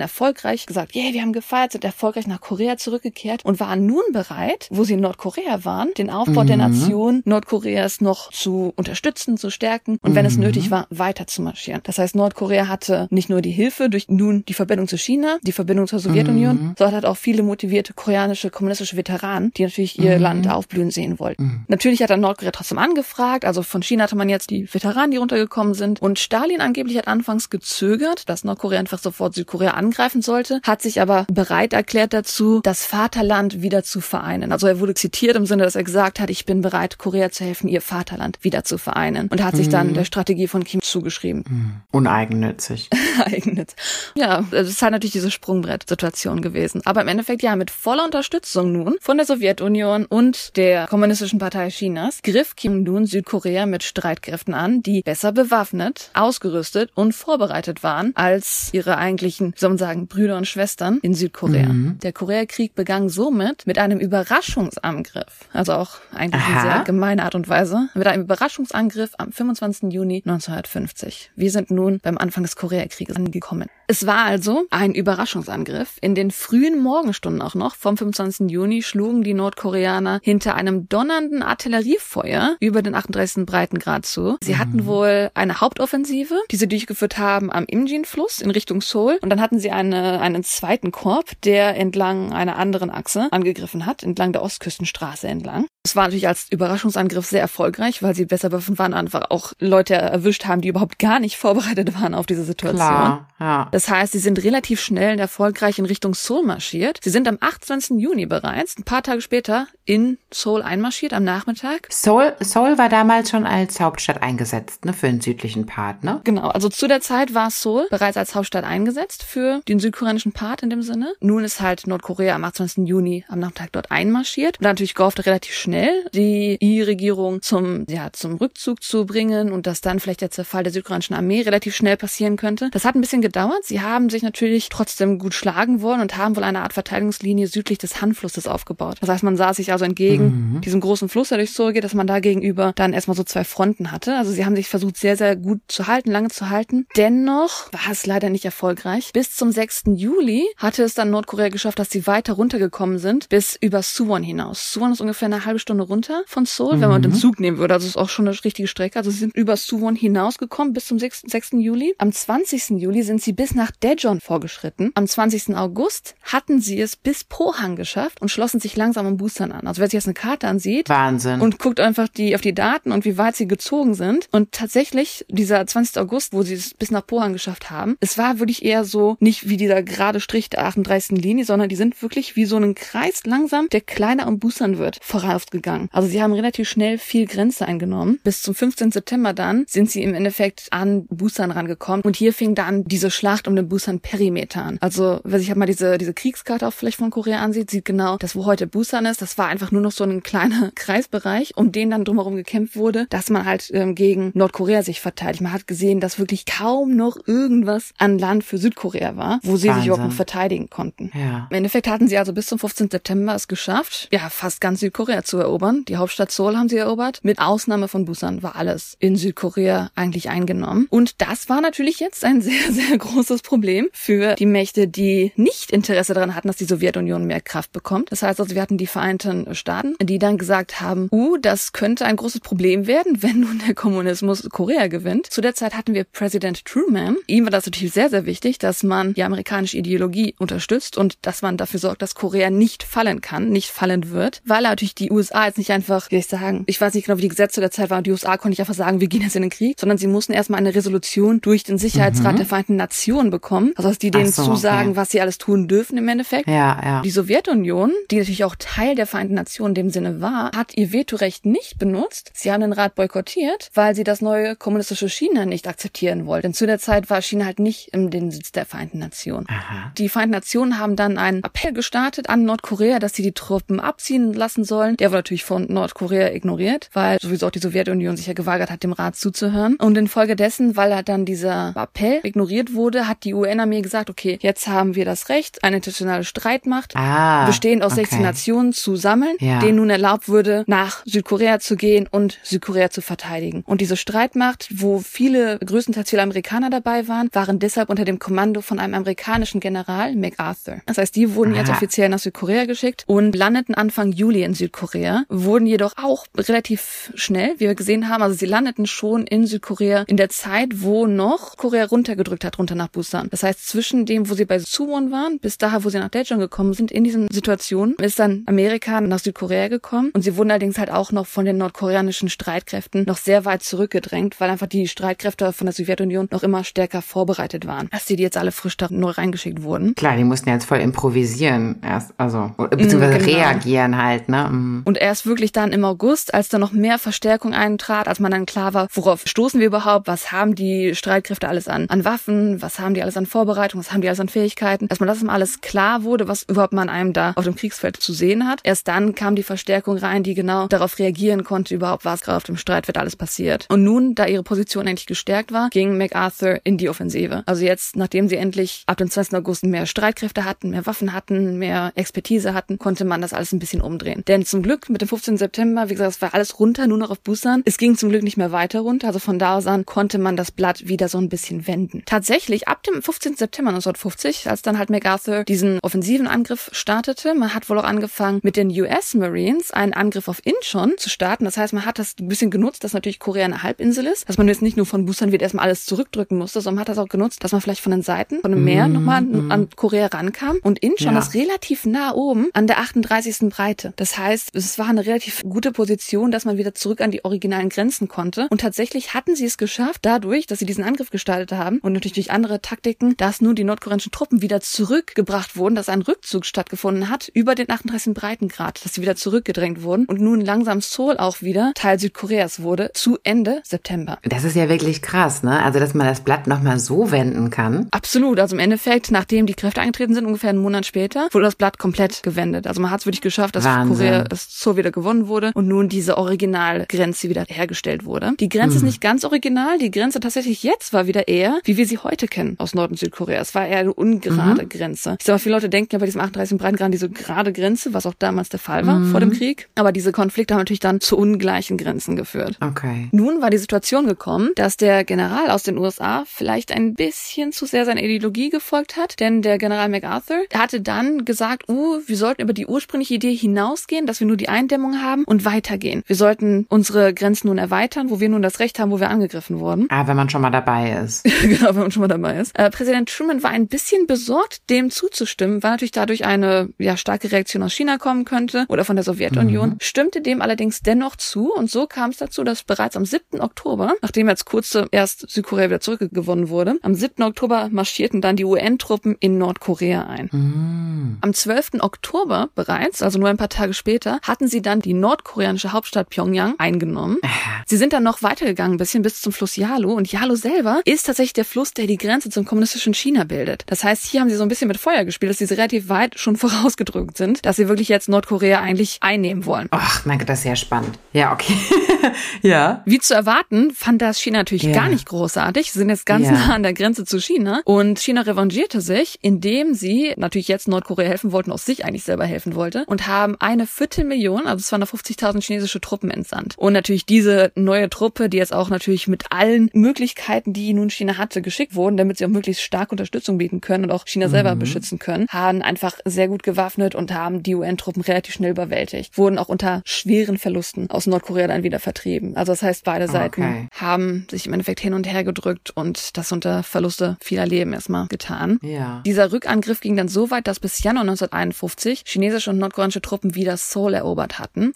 erfolgreich gesagt, yeah, wir haben gefeiert, sind erfolgreich nach Korea zurückgekehrt und waren nun bereit, wo sie in Nordkorea waren, den Aufbau mhm. der Nation Nordkoreas noch zu unterstützen, zu stärken und wenn mhm. es nötig war, weiter zu marschieren. Das heißt, Nordkorea hatte nicht nur die Hilfe durch nun die Verbindung zu China, die Verbindung zur Sowjetunion, mhm. sondern hat auch viele motivierte koreanische kommunistische Veteranen, die natürlich ihr mhm. Land aufblühen sehen wollten. Mhm. Natürlich hat dann Nordkorea trotzdem angefragt, also von China hatte man jetzt die Veteranen, die runtergekommen sind und Stalin angeblich hat anfangs gezögert, dass Nordkorea einfach sofort Südkorea angreifen sollte, hat sich aber bereit erklärt dazu, das Vaterland wieder zu vereinen. Also er wurde zitiert im Sinne, dass er gesagt hat, ich bin bereit, Korea zu helfen, ihr Vaterland wieder zu vereinen und hat sich dann mhm. der Strategie von Kim zugeschrieben. Mhm. Uneigennützig. Eigennütz. Ja, es ist halt natürlich diese Sprungbrett-Situation gewesen. Aber im Endeffekt ja, mit voller Unterstützung nun von der Sowjetunion und der Kommunistischen Partei Chinas griff Kim nun Südkorea mit Streitkräften an, die besser bewaffnet, ausgerüstet und vorbereitet waren als ihre eigentlichen, wie soll man sagen, Brüder und Schwestern in Südkorea. Mhm. Der Koreakrieg begann somit mit einem Überraschungsangriff, also auch eigentlich Aha. eine sehr gemeine Art und Weise, mit einem Überraschungsangriff am 25. Juni 1950. Wir sind nun beim Anfang des Koreakrieges angekommen. Es war also ein Überraschungsangriff. In den frühen Morgenstunden auch noch vom 25. Juni schlugen die Nordkoreaner hinter einem donnernden Artilleriefeuer über den 38. Breitengrad zu. Sie mhm. hatten wohl eine Hauptoffensive, die sie durchgeführt haben am Imjin-Fluss in Richtung Seoul. Und dann hatten sie eine, einen zweiten Korb, der entlang einer anderen Achse angegriffen hat, entlang der Ostküstenstraße entlang. Es war natürlich als Überraschungsangriff sehr erfolgreich, weil sie besser bewaffnet waren, einfach auch Leute erwischt haben, die überhaupt gar nicht vorbereitet waren auf diese Situation. Klar, ja. Das heißt, sie sind relativ schnell und erfolgreich in Richtung Seoul marschiert. Sie sind am 28. Juni bereits, ein paar Tage später, in Seoul einmarschiert am Nachmittag. Seoul, Seoul war damals schon als Hauptstadt eingesetzt, ne, für den südlichen Part, ne? Genau, also zu der Zeit war Seoul bereits als Hauptstadt eingesetzt für den südkoreanischen Part in dem Sinne. Nun ist halt Nordkorea am 28. Juni am Nachmittag dort einmarschiert und natürlich gehofft relativ schnell schnell die I-Regierung zum, ja, zum Rückzug zu bringen und dass dann vielleicht der Zerfall der südkoreanischen Armee relativ schnell passieren könnte. Das hat ein bisschen gedauert. Sie haben sich natürlich trotzdem gut schlagen wollen und haben wohl eine Art Verteidigungslinie südlich des Han-Flusses aufgebaut. Das heißt, man sah sich also entgegen mhm. diesem großen Fluss, der durch Seoul geht, dass man da gegenüber dann erstmal so zwei Fronten hatte. Also sie haben sich versucht, sehr, sehr gut zu halten, lange zu halten. Dennoch war es leider leider nicht erfolgreich. Bis zum 6. Juli hatte es dann Nordkorea geschafft, dass sie weiter runtergekommen sind, bis über Suwon hinaus. Suwon ist ungefähr eine halbe Stunde runter von Seoul, mhm. wenn man den Zug nehmen würde. Also ist auch schon eine richtige Strecke. Also sie sind über Suwon hinausgekommen bis zum 6. 6. Juli. Am 20. Juli sind sie bis nach Daejeon vorgeschritten. Am 20. August hatten sie es bis Pohang geschafft und schlossen sich langsam am Busan an. Also wer sich jetzt eine Karte ansieht Wahnsinn. und guckt einfach die auf die Daten und wie weit sie gezogen sind. Und tatsächlich, dieser 20. August, wo sie es bis nach Pohang geschafft haben, es war wirklich eher so, nicht wie dieser gerade Strich der 38. Linie, sondern die sind wirklich wie so ein Kreis langsam, der kleiner am Busan wird, vorausgegangen. Also sie haben relativ schnell viel Grenze eingenommen. Bis zum 15. September dann sind sie im Endeffekt an Busan rangekommen. Und hier fing dann diese Schlacht um den Busan-Perimeter an. Also, wer sich mal diese, diese Kriegskarte auch vielleicht von Korea ansieht, sieht genau, dass wo heute Busan ist, das war einfach nur noch so ein kleiner Kreisbereich, um den dann drumherum gekämpft wurde, dass man halt ähm, gegen Nordkorea sich verteidigt. Man hat gesehen, dass wirklich kaum noch irgendwas an Land für Südkorea war, wo sie Wahnsinn. sich überhaupt verteidigen konnten. Ja. Im Endeffekt hatten sie also bis zum 15. September es geschafft, ja, fast ganz Südkorea zu erobern. Die Hauptstadt Seoul haben sie erobert. Mit Ausnahme von Busan war alles in Südkorea eigentlich eingenommen. Und das war natürlich jetzt ein sehr, sehr großes Problem für die Mächte, die nicht Interesse daran hatten, dass die Sowjetunion mehr Kraft bekommt. Das heißt also, wir hatten die Vereinten Staaten, die dann gesagt haben, uh, das könnte ein großes Problem werden, wenn nun der Kommunismus Korea gewinnt. Zu der Zeit hatten wir Präsident Truman. Ihm war das natürlich sehr, sehr wichtig, dass man die amerikanische Ideologie unterstützt und dass man dafür sorgt, dass Korea nicht fallen kann, nicht fallen wird, weil natürlich die USA jetzt nicht einfach, wie ich sagen, ich weiß nicht genau, wie die Gesetze der Zeit waren, die USA konnte nicht einfach sagen, wir gehen jetzt in den Krieg, sondern sie mussten erstmal eine Resolution durch den Sicherheitsrat mhm. der Vereinten Nationen bekommen, also dass die denen so, zusagen, okay. was sie alles tun dürfen im Endeffekt. Ja, ja. Die Sowjetunion, die natürlich auch Teil der Vereinten Nationen in dem Sinne war, hat ihr Vetorecht nicht benutzt. Sie haben den Rat boykottiert, weil sie das neue kommunistische China nicht akzeptieren wollten. Denn zu der Zeit war China halt nicht im den Sitz der Vereinten Nationen. Aha. Die Vereinten Nationen haben dann einen Appell gestartet an Nordkorea, dass sie die Truppen abziehen lassen sollen. Der wurde natürlich von Nordkorea ignoriert, weil sowieso auch die Sowjetunion sich ja geweigert hat, dem Rat zuzuhören. Und infolgedessen, weil halt dann dieser Appell ignoriert wurde, hat die UN-Armee gesagt, okay, jetzt haben wir das Recht, eine internationale Streitmacht, ah, bestehend aus okay. 16 Nationen, zu sammeln, Ja. denen nun erlaubt würde, nach Südkorea zu gehen und Südkorea zu verteidigen. Und diese Streitmacht, wo viele, größtenteils viele Amerikaner dabei waren, waren deshalb unter dem Kommando von einem amerikanischen General, MacArthur. Das heißt, die wurden jetzt Aha. offiziell nach Südkorea geschickt und landeten Anfang Juli in Südkorea, wurden jedoch auch relativ schnell, wie wir gesehen haben, also sie landeten schon in Südkorea in der Zeit, wo noch Korea runtergedrückt hat, runter nach Busan. Das heißt, zwischen dem, wo sie bei Suwon waren, bis daher, wo sie nach Daejeon gekommen sind, in diesen Situationen, ist dann Amerika nach Südkorea gekommen und sie wurden allerdings halt auch noch von den nordkoreanischen Streitkräften noch sehr weit zurückgedrängt, weil einfach die Streitkräfte von der Sowjetunion noch immer stärker vorbereitet waren, dass die, die jetzt alle frisch da neu reingeschickt wurden. Klar, die mussten jetzt voll improvisieren erst, also beziehungsweise genau. reagieren halt, ne? Mhm. Und erst wirklich dann im August, als dann noch mehr Verstärkung eintrat, als man dann klar war, worauf stoßen wir überhaupt, was haben die Streitkräfte alles an, an Waffen, was haben die alles an Vorbereitung, was haben die alles an Fähigkeiten, dass man das mal alles klar wurde, was überhaupt man einem da auf dem Kriegsfeld zu sehen hat. Erst dann kam die Verstärkung rein, die genau darauf reagieren konnte, überhaupt was gerade auf dem Streitfeld alles passiert. Und nun, da ihre Position endlich gestärkt war, ging MacArthur in die Offensive. Also jetzt, nachdem sie endlich ab dem 20. August mehr Streitkräfte hatten, mehr Waffen hatten, mehr Expertise hatten, konnte man das alles ein bisschen umdrehen. Denn zum Glück mit dem 15. September, wie gesagt, es war alles runter, nur noch auf Busan. Es ging zum Glück nicht mehr weiter runter. Also von da aus an konnte man das Blatt wieder so ein bisschen wenden. Tatsächlich, ab dem 15. September 1950, als dann halt MacArthur diesen offensiven Angriff startete, man hat wohl auch angefangen, mit den US Marines einen Angriff auf Incheon zu starten. Das heißt, man hat das ein bisschen genutzt, dass natürlich Korea eine Halbinsel ist, dass man jetzt nicht nur von Busan wieder erstmal alles zurückdrücken musste, sondern man hat das auch genutzt, dass man vielleicht von den Seiten, von dem Meer nochmal an Korea rankam. Und Incheon Ja. ist relativ nah oben an der 38. Breite. Das heißt, es war eine relativ gute Position, dass man wieder zurück an die originalen Grenzen konnte. Und tatsächlich hatten sie es geschafft, dadurch, dass sie diesen Angriff gestartet haben und natürlich durch andere Taktiken, dass nun die nordkoreanischen Truppen wieder zurückgebracht wurden, dass ein Rückzug stattgefunden hat über den 38. Breitengrad, dass sie wieder zurückgedrängt wurden und nun langsam Seoul auch wieder Teil Südkoreas wurde zu Ende September. Das ist ja wirklich krass, ne? Also, dass man das Blatt nochmal so wenden kann. Absolut. Also im Endeffekt, nachdem die Kräfte eingetreten sind, ungefähr einen Monat später, wurde das Blatt komplett gewendet. Also man hat es wirklich geschafft, dass Wahnsinn. Korea, dass Seoul wieder gewonnen wurde und nun diese Originalgrenze wieder hergestellt wurde. Die Grenze ist Mhm. nicht ganz original. Die Grenze tatsächlich jetzt war wieder eher, wie wir sie heute kennen aus Nord- und Südkorea. Es war eher eine ungerade Mhm. Grenze. Ich sag mal, viele Leute denken ja bei diesem 38. Breitengrad diese gerade Grenze, was auch damals der Fall war vor dem Mhm. Krieg. Aber diese Konflikte haben natürlich dann zu ungleichen Grenzen geführt. Okay. Nun war die Situation gekommen, dass der General aus den USA vielleicht ein bisschen zu sehr seiner Ideologie gefolgt hat, denn der General MacArthur hatte dann gesagt, uh, wir sollten über die ursprüngliche Idee hinausgehen, dass wir nur die Eindämmung haben und weitergehen. Wir sollten unsere Grenzen nun erweitern, wo wir nun das Recht haben, wo wir angegriffen wurden. Ah, wenn man schon mal dabei ist. genau, wenn man schon mal dabei ist. Äh, Präsident Truman war ein bisschen besorgt, dem zuzustimmen, weil natürlich dadurch eine ja, starke Reaktion aus China kommen könnte oder von der Sowjetunion, mhm. stimmte dem allerdings dennoch zu und so kam es dazu, dass bereits am 7. Oktober, nachdem jetzt kurz erst Südkorea wieder zurückgewonnen wurde, am 7. Oktober marschierten dann die UN-Truppen in Nordkorea ein. Mhm. Am 12. Oktober bereits, also nur ein paar Tage später, hatten sie dann die nordkoreanische Hauptstadt Pyongyang eingenommen. Sie sind dann noch weitergegangen, ein bisschen bis zum Fluss Yalu und Yalu selber ist tatsächlich der Fluss, der die Grenze zum kommunistischen China bildet. Das heißt, hier haben sie so ein bisschen mit Feuer gespielt, dass sie relativ weit schon vorausgedrückt sind, dass sie wirklich jetzt Nordkorea eigentlich einnehmen wollen. Ach, mein Gott, das ist sehr spannend. Ja, okay. ja. Wie zu erwarten, fand das China natürlich ja. gar nicht großartig. Sie sind jetzt ganz ja. nah an der Grenze zu China und China revanchierte sich, indem sie natürlich jetzt Nordkorea helfen wollten, auch sich eigentlich selber helfen wollte und haben eine Viertelmillion, also 250.000 chinesische Truppen entsandt. Und natürlich diese neue Truppe, die jetzt auch natürlich mit allen Möglichkeiten, die nun China hatte, geschickt wurden, damit sie auch möglichst stark Unterstützung bieten können und auch China selber mhm. beschützen können, haben einfach sehr gut gewaffnet und haben die UN-Truppen relativ schnell überwältigt. Wurden auch unter schweren Verlusten aus Nordkorea dann wieder vertrieben. Also das heißt, beide Seiten okay. haben sich im Endeffekt hin und her gedrückt und das unter Verluste vieler Leben erstmal getan. Ja. Dieser Rückangriff ging dann so weit, dass bis Januar 1951 chinesische und nordkoreanische Truppen wieder Seoul erobert hatten.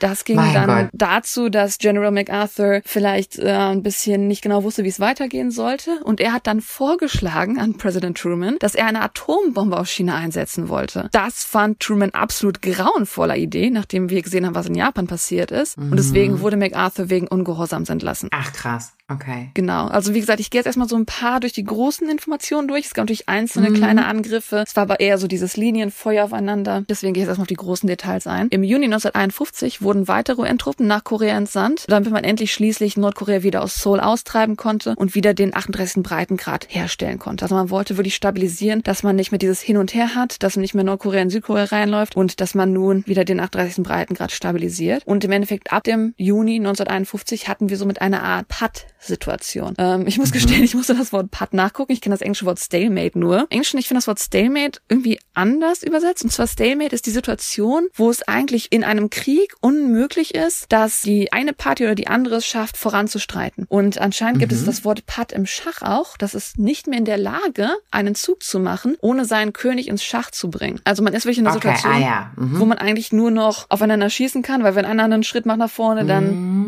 Das ging dann Gott. dazu, dass General MacArthur vielleicht äh, ein bisschen nicht genau wusste, wie es weitergehen sollte und er hat dann vorgeschlagen an Präsident Truman, dass er eine Atombombe auf China einsetzen wollte. Das fand Truman absolut grauenvoller Idee, nachdem wir gesehen haben, was in Japan passiert ist. Mhm. Und deswegen wurde MacArthur wegen Ungehorsams entlassen. Ach krass. Okay. Genau. Also wie gesagt, ich gehe jetzt erstmal so ein paar durch die großen Informationen durch. Es gab natürlich einzelne mhm. kleine Angriffe. Es war aber eher so dieses Linienfeuer aufeinander. Deswegen gehe ich jetzt erstmal auf die großen Details ein. Im Juni 1951 wurden weitere UN-Truppen nach Korea entsandt, damit man endlich schließlich Nordkorea wieder aus Seoul austreiben konnte und wieder den 38. Breitengrad herstellen konnte. Also man wollte wirklich stabilisieren, dass man nicht mehr dieses Hin und Her hat, dass man nicht mehr Nordkorea in Südkorea reinläuft und dass man nun wieder den 38. Breitengrad stabilisiert. Und im Endeffekt ab dem Juni 1951 hatten wir somit eine Art Patt Situation. Ähm, ich muss mhm. gestehen, ich musste das Wort Putt nachgucken. Ich kenne das englische Wort Stalemate nur. Englisch, ich finde das Wort Stalemate irgendwie anders übersetzt. Und zwar Stalemate ist die Situation, wo es eigentlich in einem Krieg unmöglich ist, dass die eine Party oder die andere es schafft, voranzustreiten. Und anscheinend mhm. gibt es mhm. das Wort Putt im Schach auch. Das ist nicht mehr in der Lage, einen Zug zu machen, ohne seinen König ins Schach zu bringen. Also man ist wirklich in einer okay, Situation, ah, ja. mhm. wo man eigentlich nur noch aufeinander schießen kann, weil wenn einer einen Schritt macht nach vorne, dann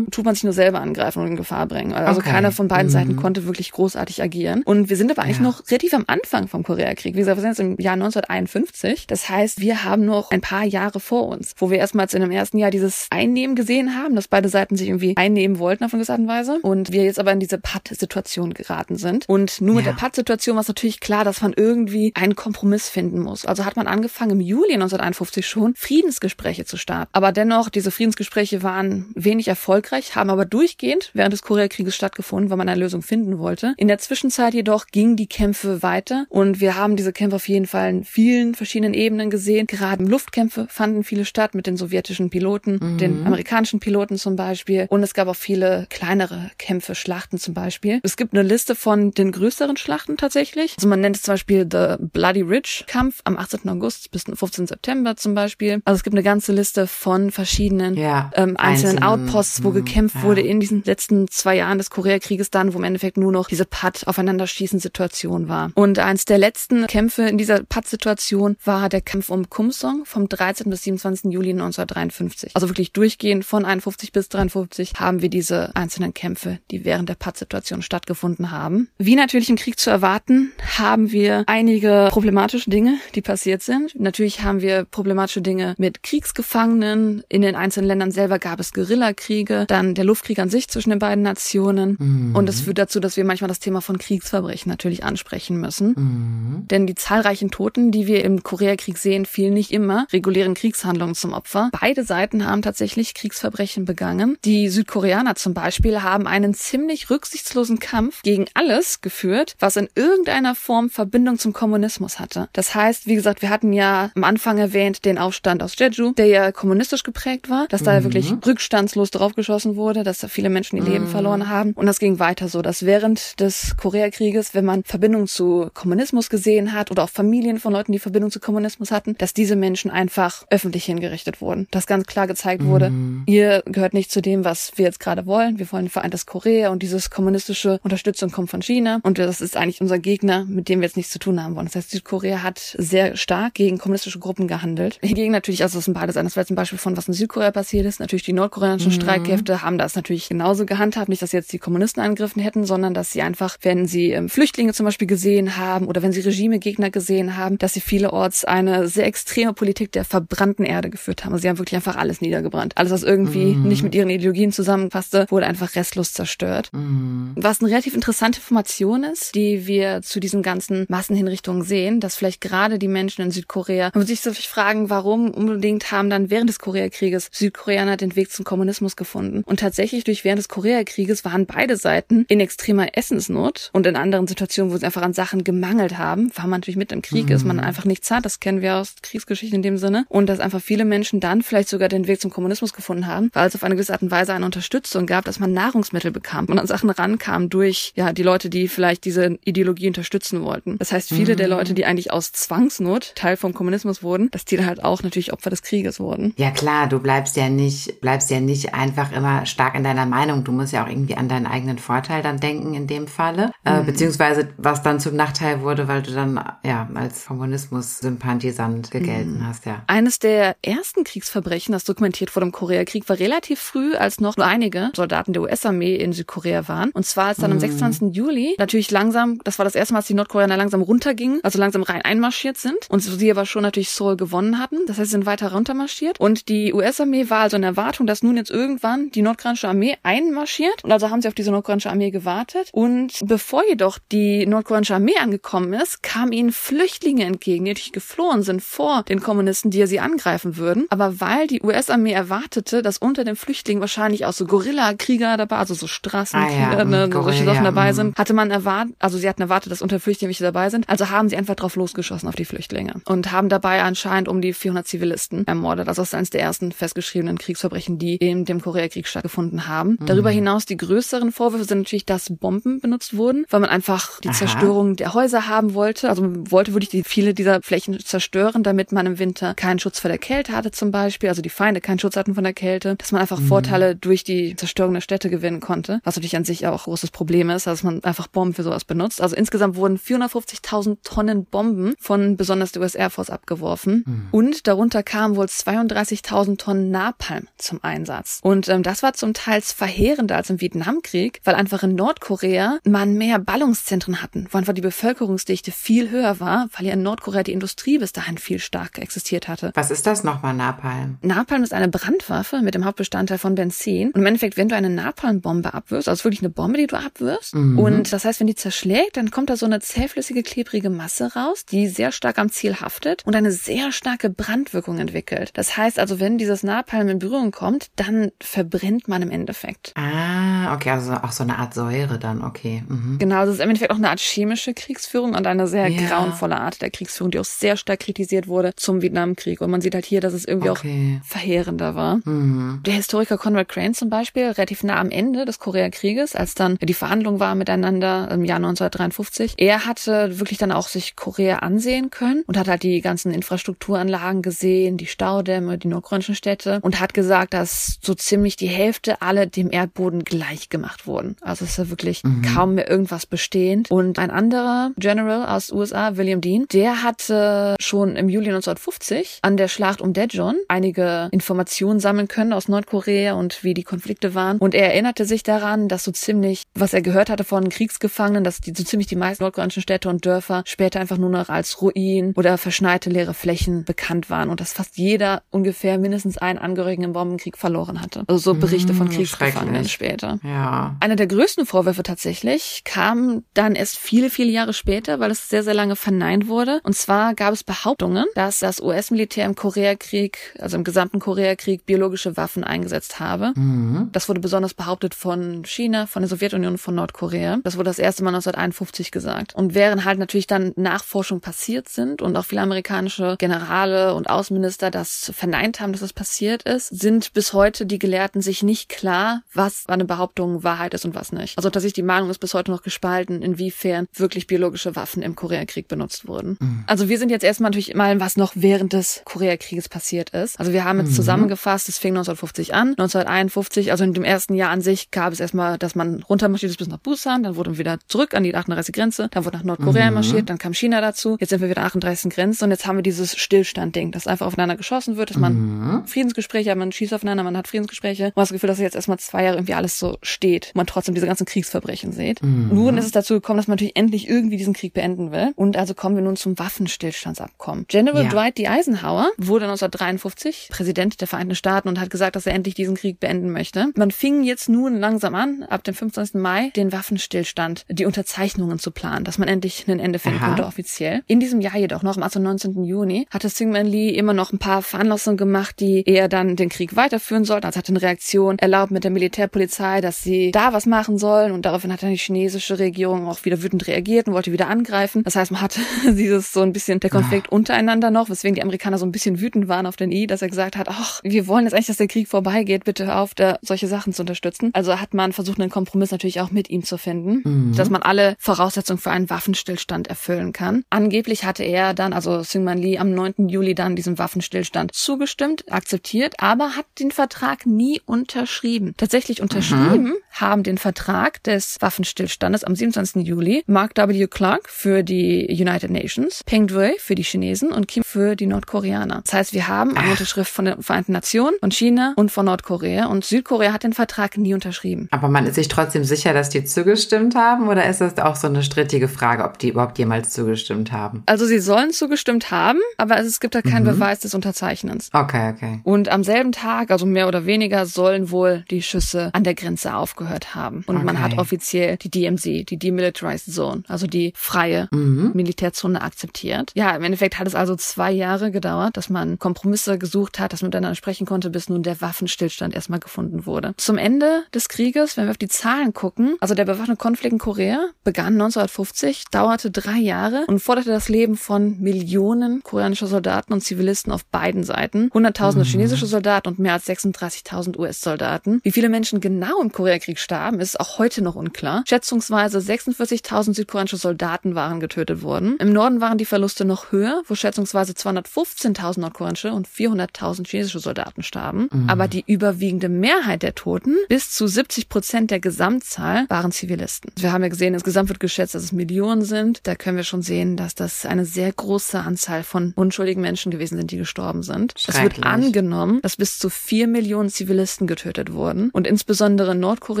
mhm. tut man sich nur selber angreifen und in Gefahr bringen. Also okay. keiner von beiden mhm. Seiten konnte wirklich großartig agieren. Und wir sind aber eigentlich ja. noch relativ am Anfang vom Koreakrieg. Wie gesagt, wir sind jetzt im Jahr 1951. Das heißt, wir haben noch ein paar Jahre vor uns, wo wir erstmals in dem ersten Jahr dieses Einnehmen gesehen haben, dass beide Seiten sich irgendwie einnehmen wollten auf eine gewisse Art und Weise. Und wir jetzt aber in diese Patt-Situation geraten sind. Und nur mit ja. der Patt-Situation war es natürlich klar, dass man irgendwie einen Kompromiss finden muss. Also hat man angefangen, im Juli 1951 schon Friedensgespräche zu starten. Aber dennoch, diese Friedensgespräche waren wenig erfolgreich, haben aber durchgehend während des Koreakrieges stattgefunden, weil man eine Lösung finden wollte. In der Zwischenzeit jedoch gingen die Kämpfe weiter und wir haben diese Kämpfe auf jeden Fall in vielen verschiedenen Ebenen gesehen. Gerade Luftkämpfe fanden viele statt mit den sowjetischen Piloten, mhm. den amerikanischen Piloten zum Beispiel. Und es gab auch viele kleinere Kämpfe, Schlachten zum Beispiel. Es gibt eine Liste von den größeren Schlachten tatsächlich. Also man nennt es zum Beispiel The Bloody Ridge Kampf am 18. August bis 15. September zum Beispiel. Also es gibt eine ganze Liste von verschiedenen ja, ähm, einzelnen, einzelnen Outposts, wo mhm. gekämpft ja. wurde in diesen letzten zwei Jahren des Koreakrieges dann, wo im Endeffekt nur noch diese Putt aufeinanderschießen Situation war. Und eins der letzten Kämpfe in dieser Putt-Situation war der Kampf um Kumsong vom 13. bis 27. Juli 1953. Also wirklich durchgehend von 51 bis 53 haben wir diese einzelnen Kämpfe, die während der Putt-Situation stattgefunden haben. Wie natürlich im Krieg zu erwarten, haben wir einige problematische Dinge, die passiert sind. Natürlich haben wir problematische Dinge mit Kriegsgefangenen. In den einzelnen Ländern selber gab es Guerillakriege, dann der Luftkrieg an sich zwischen den beiden Nationen. Mhm. Und es führt dazu, dass wir manchmal das Thema von Kriegsverbrechen natürlich ansprechen müssen. Mhm. Denn die zahlreichen Toten, die wir im Koreakrieg sehen, fielen nicht immer regulären Kriegshandlungen zum Opfer. Beide Seiten haben tatsächlich Kriegsverbrechen begangen. Die Südkoreaner zum Beispiel haben einen ziemlich rücksichtslosen Kampf gegen alles geführt, was in irgendeiner Form Verbindung zum Kommunismus hatte. Das heißt, wie gesagt, wir hatten ja am Anfang erwähnt den Aufstand aus Jeju, der ja kommunistisch geprägt war, dass da mhm. wirklich rückstandslos draufgeschossen wurde, dass da viele Menschen ihr Leben mhm. verloren haben. Und das ging weiter so, dass während des Koreakrieges, wenn man Verbindung zu Kommunismus gesehen hat oder auch Familien von Leuten, die Verbindung zu Kommunismus hatten, dass diese Menschen einfach öffentlich hingerichtet wurden. Dass ganz klar gezeigt wurde, mhm. ihr gehört nicht zu dem, was wir jetzt gerade wollen. Wir wollen ein vereintes Korea und dieses kommunistische Unterstützung kommt von China und das ist eigentlich unser Gegner, mit dem wir jetzt nichts zu tun haben wollen. Das heißt, Südkorea hat sehr stark gegen kommunistische Gruppen gehandelt. Hingegen natürlich, also das sind beide sein. Das war jetzt ein Beispiel von, was in Südkorea passiert ist. Natürlich die nordkoreanischen mhm. Streitkräfte haben das natürlich genauso gehandhabt. Nicht, dass jetzt die Kommunisten angegriffen hätten, sondern dass sie einfach, wenn sie ähm, Flüchtlinge zum Beispiel gesehen haben oder wenn sie Regimegegner gesehen haben, dass sie vielerorts eine sehr extreme Politik der verbrannten Erde geführt haben. Also sie haben wirklich einfach alles niedergebrannt. Alles, was irgendwie mhm. nicht mit ihren Ideologien zusammenpasste, wurde einfach restlos zerstört. Mhm. Was eine relativ interessante Information ist, die wir zu diesen ganzen Massenhinrichtungen sehen, dass vielleicht gerade die Menschen in Südkorea, man muss sich so fragen, warum unbedingt haben dann während des Koreakrieges Südkoreaner den Weg zum Kommunismus gefunden. Und tatsächlich durch während des Koreakrieges waren beide Seiten in extremer Essensnot und in anderen Situationen, wo sie einfach an Sachen gemangelt haben, weil man natürlich mit im Krieg mhm. ist, man einfach nichts hat, das kennen wir aus Kriegsgeschichten in dem Sinne. Und dass einfach viele Menschen dann vielleicht sogar den Weg zum Kommunismus gefunden haben, weil es auf eine gewisse Art und Weise eine Unterstützung gab, dass man Nahrungsmittel bekam und an Sachen rankam durch ja die Leute, die vielleicht diese Ideologie unterstützen wollten. Das heißt, viele mhm. der Leute, die eigentlich aus Zwangsnot Teil vom Kommunismus wurden, dass die halt auch natürlich Opfer des Krieges wurden. Ja klar, du bleibst ja nicht, bleibst ja nicht einfach immer stark in deiner Meinung. Du musst ja auch irgendwie an deinen eigenen Vorteil dann denken in dem Falle. Äh, mhm. Beziehungsweise was dann zum Nachteil wurde, weil du dann ja als Kommunismus-Sympathisant gegelten mhm. hast, ja. Eines der ersten Kriegsverbrechen, das dokumentiert vor dem Koreakrieg, war relativ früh, als noch nur einige Soldaten der US-Armee in Südkorea waren. Und zwar als dann am 26. Mhm. Juli natürlich langsam, das war das erste Mal, dass die Nordkoreaner langsam runtergingen, also langsam rein einmarschiert sind. Und sie aber schon natürlich Seoul gewonnen hatten. Das heißt, sie sind weiter runtermarschiert. Und die US-Armee war also in Erwartung, dass nun jetzt irgendwann die nordkoreanische Armee einmarschiert. Und also haben sie auf diese nordkoreanische Armee gewartet. Und bevor jedoch die nordkoreanische Armee angekommen ist, kamen ihnen Flüchtlinge entgegen, die natürlich geflohen sind vor den Kommunisten, die ja sie angreifen würden. Aber weil die US-Armee erwartete, dass unter den Flüchtlingen wahrscheinlich auch so Gorilla-Krieger dabei, also so Straßenkrieger, ah, ja, ne, solche Sachen dabei sind, hatte man erwartet, also sie hatten erwartet, dass unter Flüchtlingen welche dabei sind. Also haben sie einfach drauf losgeschossen auf die Flüchtlinge und haben dabei anscheinend um die 400 Zivilisten ermordet. Also das ist eines der ersten festgeschriebenen Kriegsverbrechen, die in dem Koreakrieg stattgefunden haben. Mhm. Darüber hinaus die größeren Vorwürfe sind natürlich, dass Bomben benutzt wurden, weil man einfach die Aha. Zerstörung der Häuser haben wollte. Also man wollte wirklich die, viele dieser Flächen zerstören, damit man im Winter keinen Schutz vor der Kälte hatte zum Beispiel, also die Feinde keinen Schutz hatten von der Kälte, dass man einfach mhm. Vorteile durch die Zerstörung der Städte gewinnen konnte, was natürlich an sich auch ein großes Problem ist, dass man einfach Bomben für sowas benutzt. Also insgesamt wurden 450.000 Tonnen Bomben von besonders der US Air Force abgeworfen mhm. und darunter kamen wohl 32.000 Tonnen Napalm zum Einsatz. Und ähm, das war zum Teil verheerender als im Vietnamkrieg, weil einfach in Nordkorea man mehr Ballungszentren hatten, wo einfach die Bevölkerungsdichte viel höher war, weil ja in Nordkorea die Industrie bis dahin viel stärker existiert hatte. Was ist das nochmal, Napalm? Napalm ist eine Brandwaffe mit dem Hauptbestandteil von Benzin. Und im Endeffekt, wenn du eine Napalmbombe abwirfst, also wirklich eine Bombe, die du abwirfst, mhm. und das heißt, wenn die zerschlägt, dann kommt da so eine zähflüssige, klebrige Masse raus, die sehr stark am Ziel haftet und eine sehr starke Brandwirkung entwickelt. Das heißt also, wenn dieses Napalm in Berührung kommt, dann verbrennt man im Endeffekt. Ah, okay, also auch so eine Art Säure dann, okay. Mhm. Genau, also es ist im Endeffekt auch eine Art chemische Kriegsführung und eine sehr ja. grauenvolle Art der Kriegsführung, die auch sehr stark kritisiert wurde zum Vietnamkrieg. Und man sieht halt hier, dass es irgendwie okay. auch verheerender war. Mhm. Der Historiker Conrad Crane zum Beispiel, relativ nah am Ende des Koreakrieges, als dann die Verhandlung war miteinander im Jahr 1953, er hatte wirklich dann auch sich Korea ansehen können und hat halt die ganzen Infrastrukturanlagen gesehen, die Staudämme, die nordkoreanischen Städte und hat gesagt, dass so ziemlich die Hälfte alle dem Erdboden gleich gemacht wurden. Also es ist ja wirklich mhm. kaum mehr irgendwas bestehend. Und ein anderer General aus USA, William Dean, der hatte schon im Juli 1950 an der Schlacht um Daejeon einige Informationen sammeln können aus Nordkorea und wie die Konflikte waren. Und er erinnerte sich daran, dass so ziemlich, was er gehört hatte von Kriegsgefangenen, dass die so ziemlich die meisten nordkoreanischen Städte und Dörfer später einfach nur noch als Ruinen oder verschneite leere Flächen bekannt waren und dass fast jeder ungefähr mindestens einen Angehörigen im Bombenkrieg verloren hatte. Also so Berichte von mmh, Kriegsgefangenen später. Ja. Einer der größten Vorwürfe tatsächlich kam dann erst viele, viele Jahre später, weil es sehr, sehr lange verneint wurde. Und zwar gab es Behauptungen, dass das US-Militär im Koreakrieg, also im gesamten Koreakrieg, biologische Waffen eingesetzt habe. Mhm. Das wurde besonders behauptet von China, von der Sowjetunion, von Nordkorea. Das wurde das erste Mal 1951 gesagt. Und während halt natürlich dann Nachforschungen passiert sind und auch viele amerikanische Generale und Außenminister das verneint haben, dass das passiert ist, sind bis heute die Gelehrten sich nicht klar, was eine Behauptung Meinung Wahrheit ist und was nicht. Also tatsächlich die Meinung ist bis heute noch gespalten, inwiefern wirklich biologische Waffen im Koreakrieg benutzt wurden. Mhm. Also wir sind jetzt erstmal natürlich mal, was noch während des Koreakrieges passiert ist. Also wir haben jetzt mhm. zusammengefasst, es fing 1950 an, 1951, also in dem ersten Jahr an sich gab es erstmal, dass man runtermarschiert ist bis nach Busan, dann wurde man wieder zurück an die 38 Grenze, dann wurde nach Nordkorea mhm. marschiert, dann kam China dazu, jetzt sind wir wieder 38 Grenze und jetzt haben wir dieses Stillstand-Ding, dass einfach aufeinander geschossen wird, dass man mhm. Friedensgespräche hat, man schießt aufeinander, man hat Friedensgespräche. Man hat das Gefühl, dass jetzt erstmal zwei Jahre irgendwie alles so steht, man trotzdem diese ganzen Kriegsverbrechen sieht. Mhm. Nun ist es dazu gekommen, dass man natürlich endlich irgendwie diesen Krieg beenden will. Und also kommen wir nun zum Waffenstillstandsabkommen. General ja. Dwight D. Eisenhower wurde 1953 Präsident der Vereinigten Staaten und hat gesagt, dass er endlich diesen Krieg beenden möchte. Man fing jetzt nun langsam an, ab dem 25. Mai, den Waffenstillstand, die Unterzeichnungen zu planen, dass man endlich ein Ende finden Aha. konnte offiziell. In diesem Jahr jedoch noch, am 19. Juni, hatte Syngman Lee immer noch ein paar Veranlassungen gemacht, die eher dann den Krieg weiterführen sollten. Also hat eine Reaktion erlaubt mit der Militärpolizei, dass sie da was machen sollen und daraufhin hat dann die chinesische Regierung auch wieder wütend reagiert und wollte wieder angreifen. Das heißt, man hatte dieses so ein bisschen der Konflikt ah. untereinander noch, weswegen die Amerikaner so ein bisschen wütend waren auf den I, dass er gesagt hat, ach, wir wollen jetzt eigentlich, dass der Krieg vorbeigeht, bitte auf, da solche Sachen zu unterstützen. Also hat man versucht, einen Kompromiss natürlich auch mit ihm zu finden, mhm. dass man alle Voraussetzungen für einen Waffenstillstand erfüllen kann. Angeblich hatte er dann, also Syngman Lee, am 9. Juli dann diesem Waffenstillstand zugestimmt, akzeptiert, aber hat den Vertrag nie unterschrieben. Tatsächlich unterschrieben mhm. Haben den Vertrag des Waffenstillstandes am 27. Juli Mark W. Clark für die United Nations, Peng Dui für die Chinesen und Kim für die Nordkoreaner. Das heißt, wir haben eine Unterschrift von den Vereinten Nationen, von China und von Nordkorea und Südkorea hat den Vertrag nie unterschrieben. Aber man ist sich trotzdem sicher, dass die zugestimmt haben oder ist das auch so eine strittige Frage, ob die überhaupt jemals zugestimmt haben? Also sie sollen zugestimmt haben, aber es gibt da keinen mhm. Beweis des Unterzeichnens. Okay, okay. Und am selben Tag, also mehr oder weniger, sollen wohl die Schüsse an der Grenze aufgehört haben. Und okay. man hat offiziell die DMZ, die Demilitarized Zone, also die freie mhm. Militärzone akzeptiert. Ja, im Endeffekt hat es also zwei Jahre gedauert, dass man Kompromisse gesucht hat, dass man miteinander sprechen konnte, bis nun der Waffenstillstand erstmal gefunden wurde. Zum Ende des Krieges, wenn wir auf die Zahlen gucken, also der bewaffnete Konflikt in Korea begann 1950, dauerte drei Jahre und forderte das Leben von Millionen koreanischer Soldaten und Zivilisten auf beiden Seiten. Hunderttausende mhm. chinesische Soldaten und mehr als 36.000 US-Soldaten. Wie viele Menschen genau im Koreakrieg starben, ist auch heute noch unklar. Schätzungsweise 46.000 südkoreanische Soldaten waren getötet worden. Im Norden waren die Verluste noch höher, wo schätzungsweise 215.000 nordkoreanische und 400.000 chinesische Soldaten starben. Mhm. Aber die überwiegende Mehrheit der Toten, bis zu 70 Prozent der Gesamtzahl, waren Zivilisten. Wir haben ja gesehen, insgesamt wird geschätzt, dass es Millionen sind. Da können wir schon sehen, dass das eine sehr große Anzahl von unschuldigen Menschen gewesen sind, die gestorben sind. Es wird angenommen, dass bis zu vier Millionen Zivilisten getötet wurden. Und insbesondere Nordkorea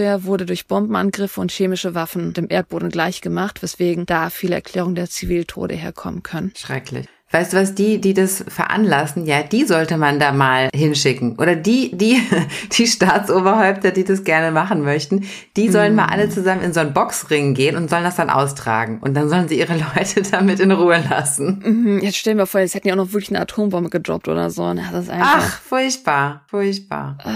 wurde durch Bombenangriffe und chemische Waffen dem Erdboden gleichgemacht, weswegen da viele Erklärungen der Ziviltode herkommen können. Schrecklich. Weißt du was, die, die das veranlassen, ja, die sollte man da mal hinschicken. Oder die, die, die Staatsoberhäupter, die das gerne machen möchten, die sollen mm. mal alle zusammen in so einen Boxring gehen und sollen das dann austragen. Und dann sollen sie ihre Leute damit in Ruhe lassen. Mhm. Jetzt stellen wir vor, jetzt hätten die auch noch wirklich eine Atombombe gedroppt oder so. Das ist einfach Ach, furchtbar, furchtbar. Uh,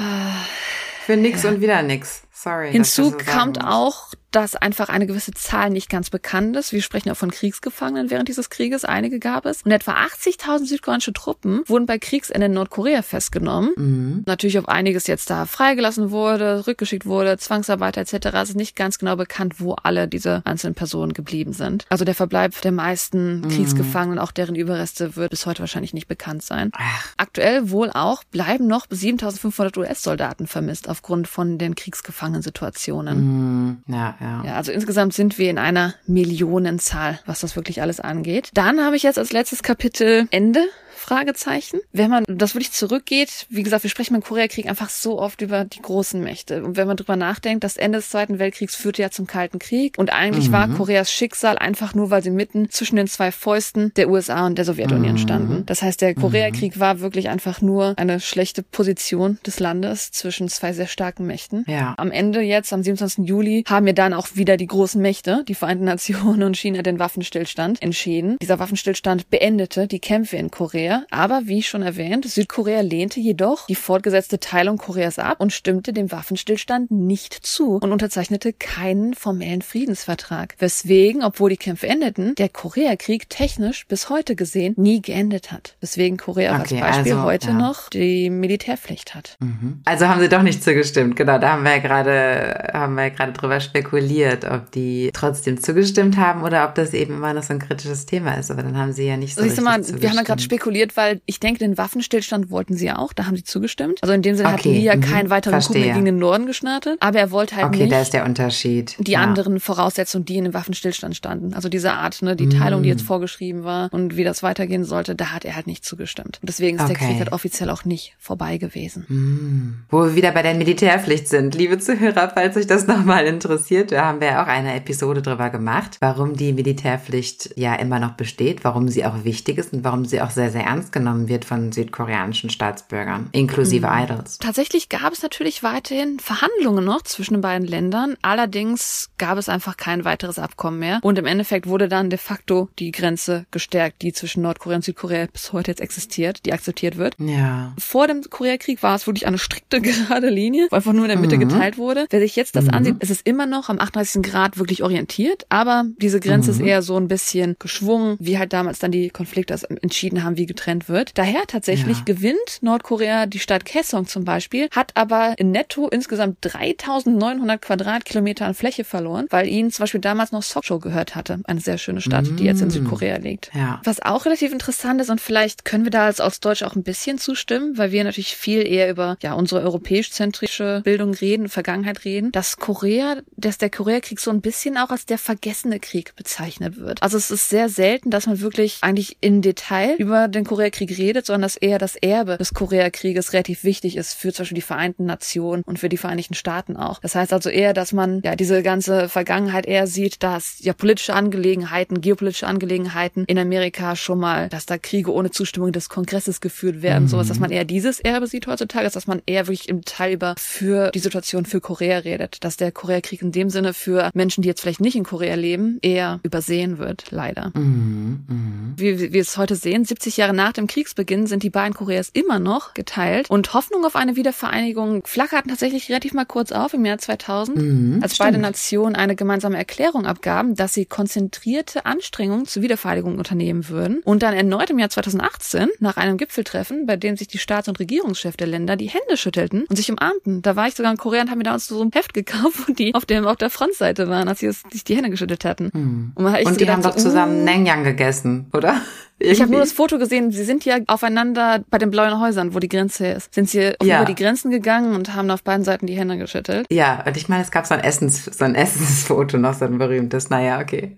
Für nix ja. und wieder nix. Sorry. Hinzu kommt auch, dass einfach eine gewisse Zahl nicht ganz bekannt ist. Wir sprechen auch von Kriegsgefangenen während dieses Krieges. Einige gab es. Und etwa 80.000 südkoreanische Truppen wurden bei Kriegsende in Nordkorea festgenommen. Mhm. Natürlich auf einiges jetzt da freigelassen wurde, rückgeschickt wurde, Zwangsarbeiter etc. Es ist nicht ganz genau bekannt, wo alle diese einzelnen Personen geblieben sind. Also der Verbleib der meisten mhm. Kriegsgefangenen, auch deren Überreste, wird bis heute wahrscheinlich nicht bekannt sein. Ach. Aktuell wohl auch bleiben noch 7.500 US-Soldaten vermisst aufgrund von den Kriegsgefangenen-Situationen. Mhm. Ja, ja. Ja, also insgesamt sind wir in einer Millionenzahl, was das wirklich alles angeht. Dann habe ich jetzt als letztes Kapitel Ende Fragezeichen. Wenn man das wirklich zurückgeht, wie gesagt, wir sprechen beim Koreakrieg einfach so oft über die großen Mächte. Und wenn man drüber nachdenkt, das Ende des Zweiten Weltkriegs führte ja zum Kalten Krieg. Und eigentlich mhm. war Koreas Schicksal einfach nur, weil sie mitten zwischen den zwei Fäusten der USA und der Sowjetunion mhm. standen. Das heißt, der Koreakrieg mhm. war wirklich einfach nur eine schlechte Position des Landes zwischen zwei sehr starken Mächten. Ja. Am Ende jetzt, am 27. Juli, haben wir dann auch wieder die großen Mächte, die Vereinten Nationen und China, den Waffenstillstand entschieden. Dieser Waffenstillstand beendete die Kämpfe in Korea Nordkorea. Aber wie schon erwähnt, Südkorea lehnte jedoch die fortgesetzte Teilung Koreas ab und stimmte dem Waffenstillstand nicht zu und unterzeichnete keinen formellen Friedensvertrag. Weswegen, obwohl die Kämpfe endeten, der Koreakrieg technisch bis heute gesehen nie geendet hat. Weswegen Korea Okay, als Beispiel also, heute ja. noch die Militärpflicht hat. Mhm. Also haben sie doch nicht zugestimmt. Genau, da haben wir ja gerade, haben wir ja gerade drüber spekuliert, ob die trotzdem zugestimmt haben oder ob das eben immer noch so ein kritisches Thema ist. Aber dann haben sie ja nicht so Siehst du mal, wir haben ja gerade zugestimmt. Spekuliert, weil ich denke, den Waffenstillstand wollten sie auch, da haben sie zugestimmt. Also in dem Sinne hat Okay, Lee ja mhm, keinen weiteren verstehe. gegen den Norden gestartet, aber er wollte halt Okay, nicht da ist der Unterschied. die ja. anderen Voraussetzungen, die in dem Waffenstillstand standen. Also diese Art, ne, die Teilung, die jetzt Mm. vorgeschrieben war und wie das weitergehen sollte, da hat er halt nicht zugestimmt. Und deswegen ist der Okay. Krieg halt offiziell auch nicht vorbei gewesen. Hm. Wo wir wieder bei der Militärpflicht sind. Liebe Zuhörer, falls euch das nochmal interessiert, da haben wir ja auch eine Episode drüber gemacht, warum die Militärpflicht ja immer noch besteht, warum sie auch wichtig ist und warum sie auch sehr, sehr ernst genommen wird von südkoreanischen Staatsbürgern, inklusive Idols. Tatsächlich gab es natürlich weiterhin Verhandlungen noch zwischen den beiden Ländern. Allerdings gab es einfach kein weiteres Abkommen mehr. Und im Endeffekt wurde dann de facto die Grenze gestärkt, die zwischen Nordkorea und Südkorea bis heute jetzt existiert, die akzeptiert wird. Ja. Vor dem Koreakrieg war es wirklich eine strikte gerade Linie, wo einfach nur in der Mitte Mhm. geteilt wurde. Wer sich jetzt das Mhm. ansieht, es ist immer noch am 38. Grad wirklich orientiert, aber diese Grenze ist Mhm. eher so ein bisschen geschwungen, wie halt damals dann die Konflikte entschieden haben, wie getrennt wird. Daher tatsächlich Ja. gewinnt Nordkorea die Stadt Kaesong zum Beispiel, hat aber in netto insgesamt 3900 Quadratkilometer an Fläche verloren, weil ihnen zum Beispiel damals noch Sokcho gehört hatte. Eine sehr schöne Stadt, die jetzt in Mm. Südkorea liegt. Ja. Was auch relativ interessant ist und vielleicht können wir da als aus Deutsch auch ein bisschen zustimmen, weil wir natürlich viel eher über ja unsere europäisch-zentrische Bildung reden, Vergangenheit reden, dass Korea, dass der Koreakrieg so ein bisschen auch als der vergessene Krieg bezeichnet wird. Also es ist sehr selten, dass man wirklich eigentlich in Detail über den Koreakrieg redet, sondern dass eher das Erbe des Koreakrieges relativ wichtig ist für zum Beispiel die Vereinten Nationen und für die Vereinigten Staaten auch. Das heißt also eher, dass man ja diese ganze Vergangenheit eher sieht, dass ja politische Angelegenheiten, geopolitische Angelegenheiten in Amerika schon mal, dass da Kriege ohne Zustimmung des Kongresses geführt werden, Mhm. sowas, dass man eher dieses Erbe sieht heutzutage, dass man eher wirklich im Detail über für die Situation für Korea redet, dass der Koreakrieg in dem Sinne für Menschen, die jetzt vielleicht nicht in Korea leben, eher übersehen wird, leider. Mhm. Mhm. Wie wie wir es heute sehen, 70 Jahre nach dem Kriegsbeginn sind die beiden Koreas immer noch geteilt und Hoffnung auf eine Wiedervereinigung flackerten tatsächlich relativ mal kurz auf im Jahr 2000, Mhm. als beide Stimmt. Nationen eine gemeinsame Erklärung abgaben, dass sie konzentrierte Anstrengungen zur Wiedervereinigung unternehmen würden und dann erneut im Jahr 2018 nach einem Gipfeltreffen, bei dem sich die Staats- und Regierungschefs der Länder die Hände schüttelten und sich umarmten. Da war ich sogar in Korea und habe mir damals so ein Heft gekauft, wo die auf dem auf der Frontseite waren, als sie sich die Hände geschüttelt hatten. Mhm. Und, man hat echt Und so die gedacht, haben doch so, zusammen uh, Nengyang gegessen, oder? Ich habe nur das Foto gesehen, sie sind ja aufeinander bei den blauen Häusern, wo die Grenze ist. Sind sie Ja. über die Grenzen gegangen und haben auf beiden Seiten die Hände geschüttelt. Ja, und ich meine, es gab so ein Essens, so ein Essensfoto noch, so ein berühmtes. Naja, okay.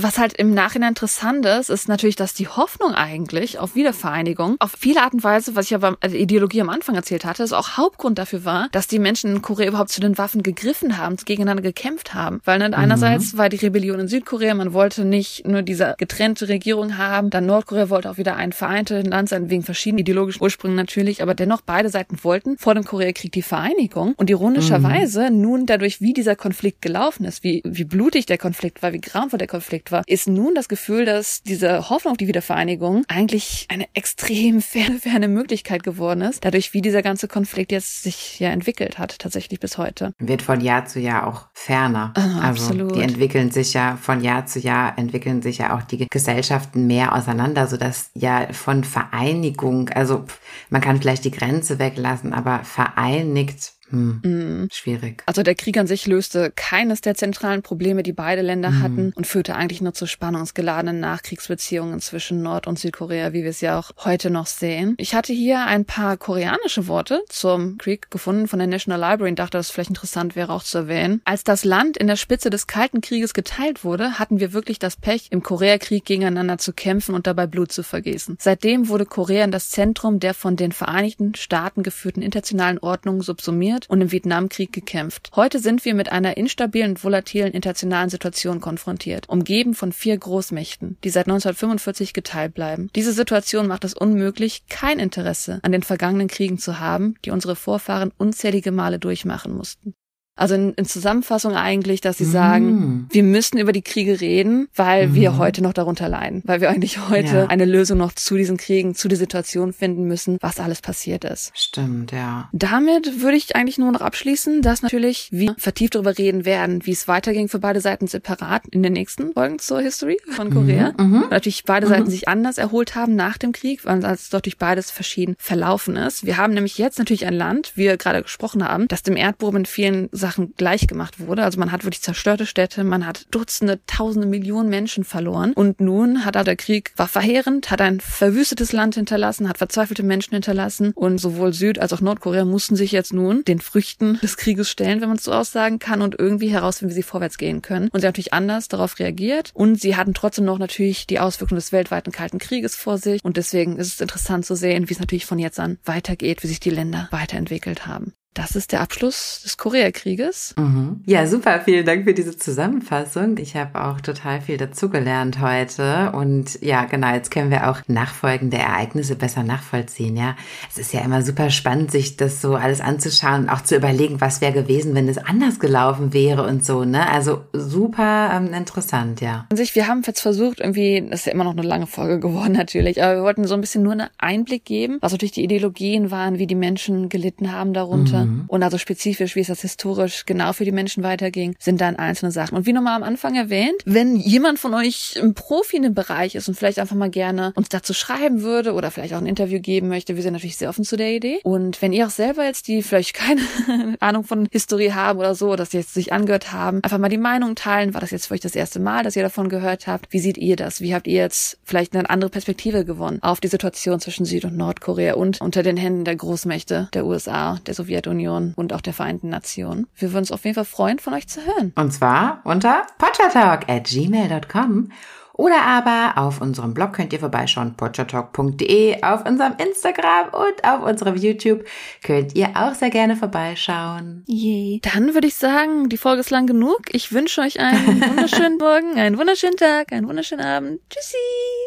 Was halt im Nachhinein interessant ist, ist natürlich, dass die Hoffnung eigentlich auf Wiedervereinigung auf viele Art und Weise, was ich aber also Ideologie am Anfang erzählt hatte, ist auch Hauptgrund dafür war, dass die Menschen in Korea überhaupt zu den Waffen gegriffen haben, gegeneinander gekämpft haben. Weil ne, einerseits war die Rebellion in Südkorea, man wollte nicht nur diese getrennte Regierung haben, dann Nordkorea wollte auch wieder ein vereintes Land sein, wegen verschiedenen ideologischen Ursprüngen natürlich, aber dennoch beide Seiten wollten vor dem Koreakrieg die Vereinigung. Und ironischerweise nun dadurch, wie dieser Konflikt gelaufen ist, wie, wie blutig der Konflikt war, wie grauenvoll der Konflikt war, ist nun das Gefühl, dass diese Hoffnung auf die Wiedervereinigung eigentlich eine extrem ferne, ferne Möglichkeit geworden ist, dadurch, wie dieser ganze Konflikt jetzt sich ja entwickelt hat, tatsächlich bis heute. Wird von Jahr zu Jahr auch ferner. Ah, also absolut. die entwickeln sich ja von Jahr zu Jahr entwickeln sich ja auch die Gesellschaften mehr auseinander, sodass ja von Vereinigung, also man kann vielleicht die Grenze weglassen, aber vereinigt, hm, Mm. schwierig. Also der Krieg an sich löste keines der zentralen Probleme, die beide Länder Mhm. hatten und führte eigentlich nur zu spannungsgeladenen Nachkriegsbeziehungen zwischen Nord- und Südkorea, wie wir es ja auch heute noch sehen. Ich hatte hier ein paar koreanische Worte zum Krieg gefunden von der National Library und dachte, dass es vielleicht interessant wäre auch zu erwähnen. Als das Land in der Spitze des Kalten Krieges geteilt wurde, hatten wir wirklich das Pech, im Koreakrieg gegeneinander zu kämpfen und dabei Blut zu vergießen. Seitdem wurde Korea in das Zentrum der von den Vereinigten Staaten geführten internationalen Ordnung subsumiert und im Vietnamkrieg gekämpft. Heute sind wir mit einer instabilen und volatilen internationalen Situation konfrontiert, umgeben von vier Großmächten, die seit 1945 geteilt bleiben. Diese Situation macht es unmöglich, kein Interesse an den vergangenen Kriegen zu haben, die unsere Vorfahren unzählige Male durchmachen mussten. Also in, in Zusammenfassung eigentlich, dass sie Mhm. sagen, wir müssen über die Kriege reden, weil wir Mhm. heute noch darunter leiden, weil wir eigentlich heute Ja. eine Lösung noch zu diesen Kriegen, zu der Situation finden müssen, was alles passiert ist. Stimmt, ja. Damit würde ich eigentlich nur noch abschließen, dass natürlich wir vertieft darüber reden werden, wie es weiterging für beide Seiten separat in den nächsten Folgen zur History von Korea. Mhm. Und natürlich beide Seiten sich anders erholt haben nach dem Krieg, weil es natürlich beides verschieden verlaufen ist. Wir haben nämlich jetzt natürlich ein Land, wie wir gerade gesprochen haben, das dem Erdboden in vielen Sachen gleich gemacht wurde. Also man hat wirklich zerstörte Städte, man hat Dutzende, Tausende, Millionen Menschen verloren. Und nun hat auch der Krieg, war verheerend, hat ein verwüstetes Land hinterlassen, hat verzweifelte Menschen hinterlassen. Und sowohl Süd- als auch Nordkorea mussten sich jetzt nun den Früchten des Krieges stellen, wenn man es so aussagen kann, und irgendwie herausfinden, wie sie vorwärts gehen können. Und sie haben natürlich anders darauf reagiert. Und sie hatten trotzdem noch natürlich die Auswirkungen des weltweiten Kalten Krieges vor sich. Und deswegen ist es interessant zu sehen, wie es natürlich von jetzt an weitergeht, wie sich die Länder weiterentwickelt haben. Das ist der Abschluss des Koreakrieges. Mhm. Ja, super. Vielen Dank für diese Zusammenfassung. Ich habe auch total viel dazugelernt heute. Und ja, genau, jetzt können wir auch nachfolgende Ereignisse besser nachvollziehen. Ja, es ist ja immer super spannend, sich das so alles anzuschauen und auch zu überlegen, was wäre gewesen, wenn es anders gelaufen wäre und so. Ne? Also super ähm, interessant, ja. An sich, wir haben jetzt versucht, irgendwie, das ist ja immer noch eine lange Folge geworden natürlich, aber wir wollten so ein bisschen nur einen Einblick geben, was natürlich die Ideologien waren, wie die Menschen gelitten haben darunter. Und also spezifisch, wie es das historisch genau für die Menschen weiterging, sind dann einzelne Sachen. Und wie nochmal am Anfang erwähnt, wenn jemand von euch ein Profi in dem Bereich ist und vielleicht einfach mal gerne uns dazu schreiben würde oder vielleicht auch ein Interview geben möchte, wir sind natürlich sehr offen zu der Idee. Und wenn ihr auch selber jetzt, die vielleicht keine Ahnung von Historie haben oder so, dass sie jetzt sich angehört haben, einfach mal die Meinung teilen. War das jetzt für euch das erste Mal, dass ihr davon gehört habt? Wie seht ihr das? Wie habt ihr jetzt vielleicht eine andere Perspektive gewonnen auf die Situation zwischen Süd- und Nordkorea und unter den Händen der Großmächte der USA, der Sowjetunion und auch der Vereinten Nationen? Wir würden uns auf jeden Fall freuen, von euch zu hören. Und zwar unter pottertalk at gmail.com oder aber auf unserem Blog könnt ihr vorbeischauen, pottertalk.de, auf unserem Instagram und auf unserem YouTube könnt ihr auch sehr gerne vorbeischauen. Yay. Dann würde ich sagen, die Folge ist lang genug. Ich wünsche euch einen wunderschönen Morgen, einen wunderschönen Tag, einen wunderschönen Abend. Tschüssi!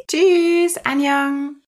Tschüss, Anjong!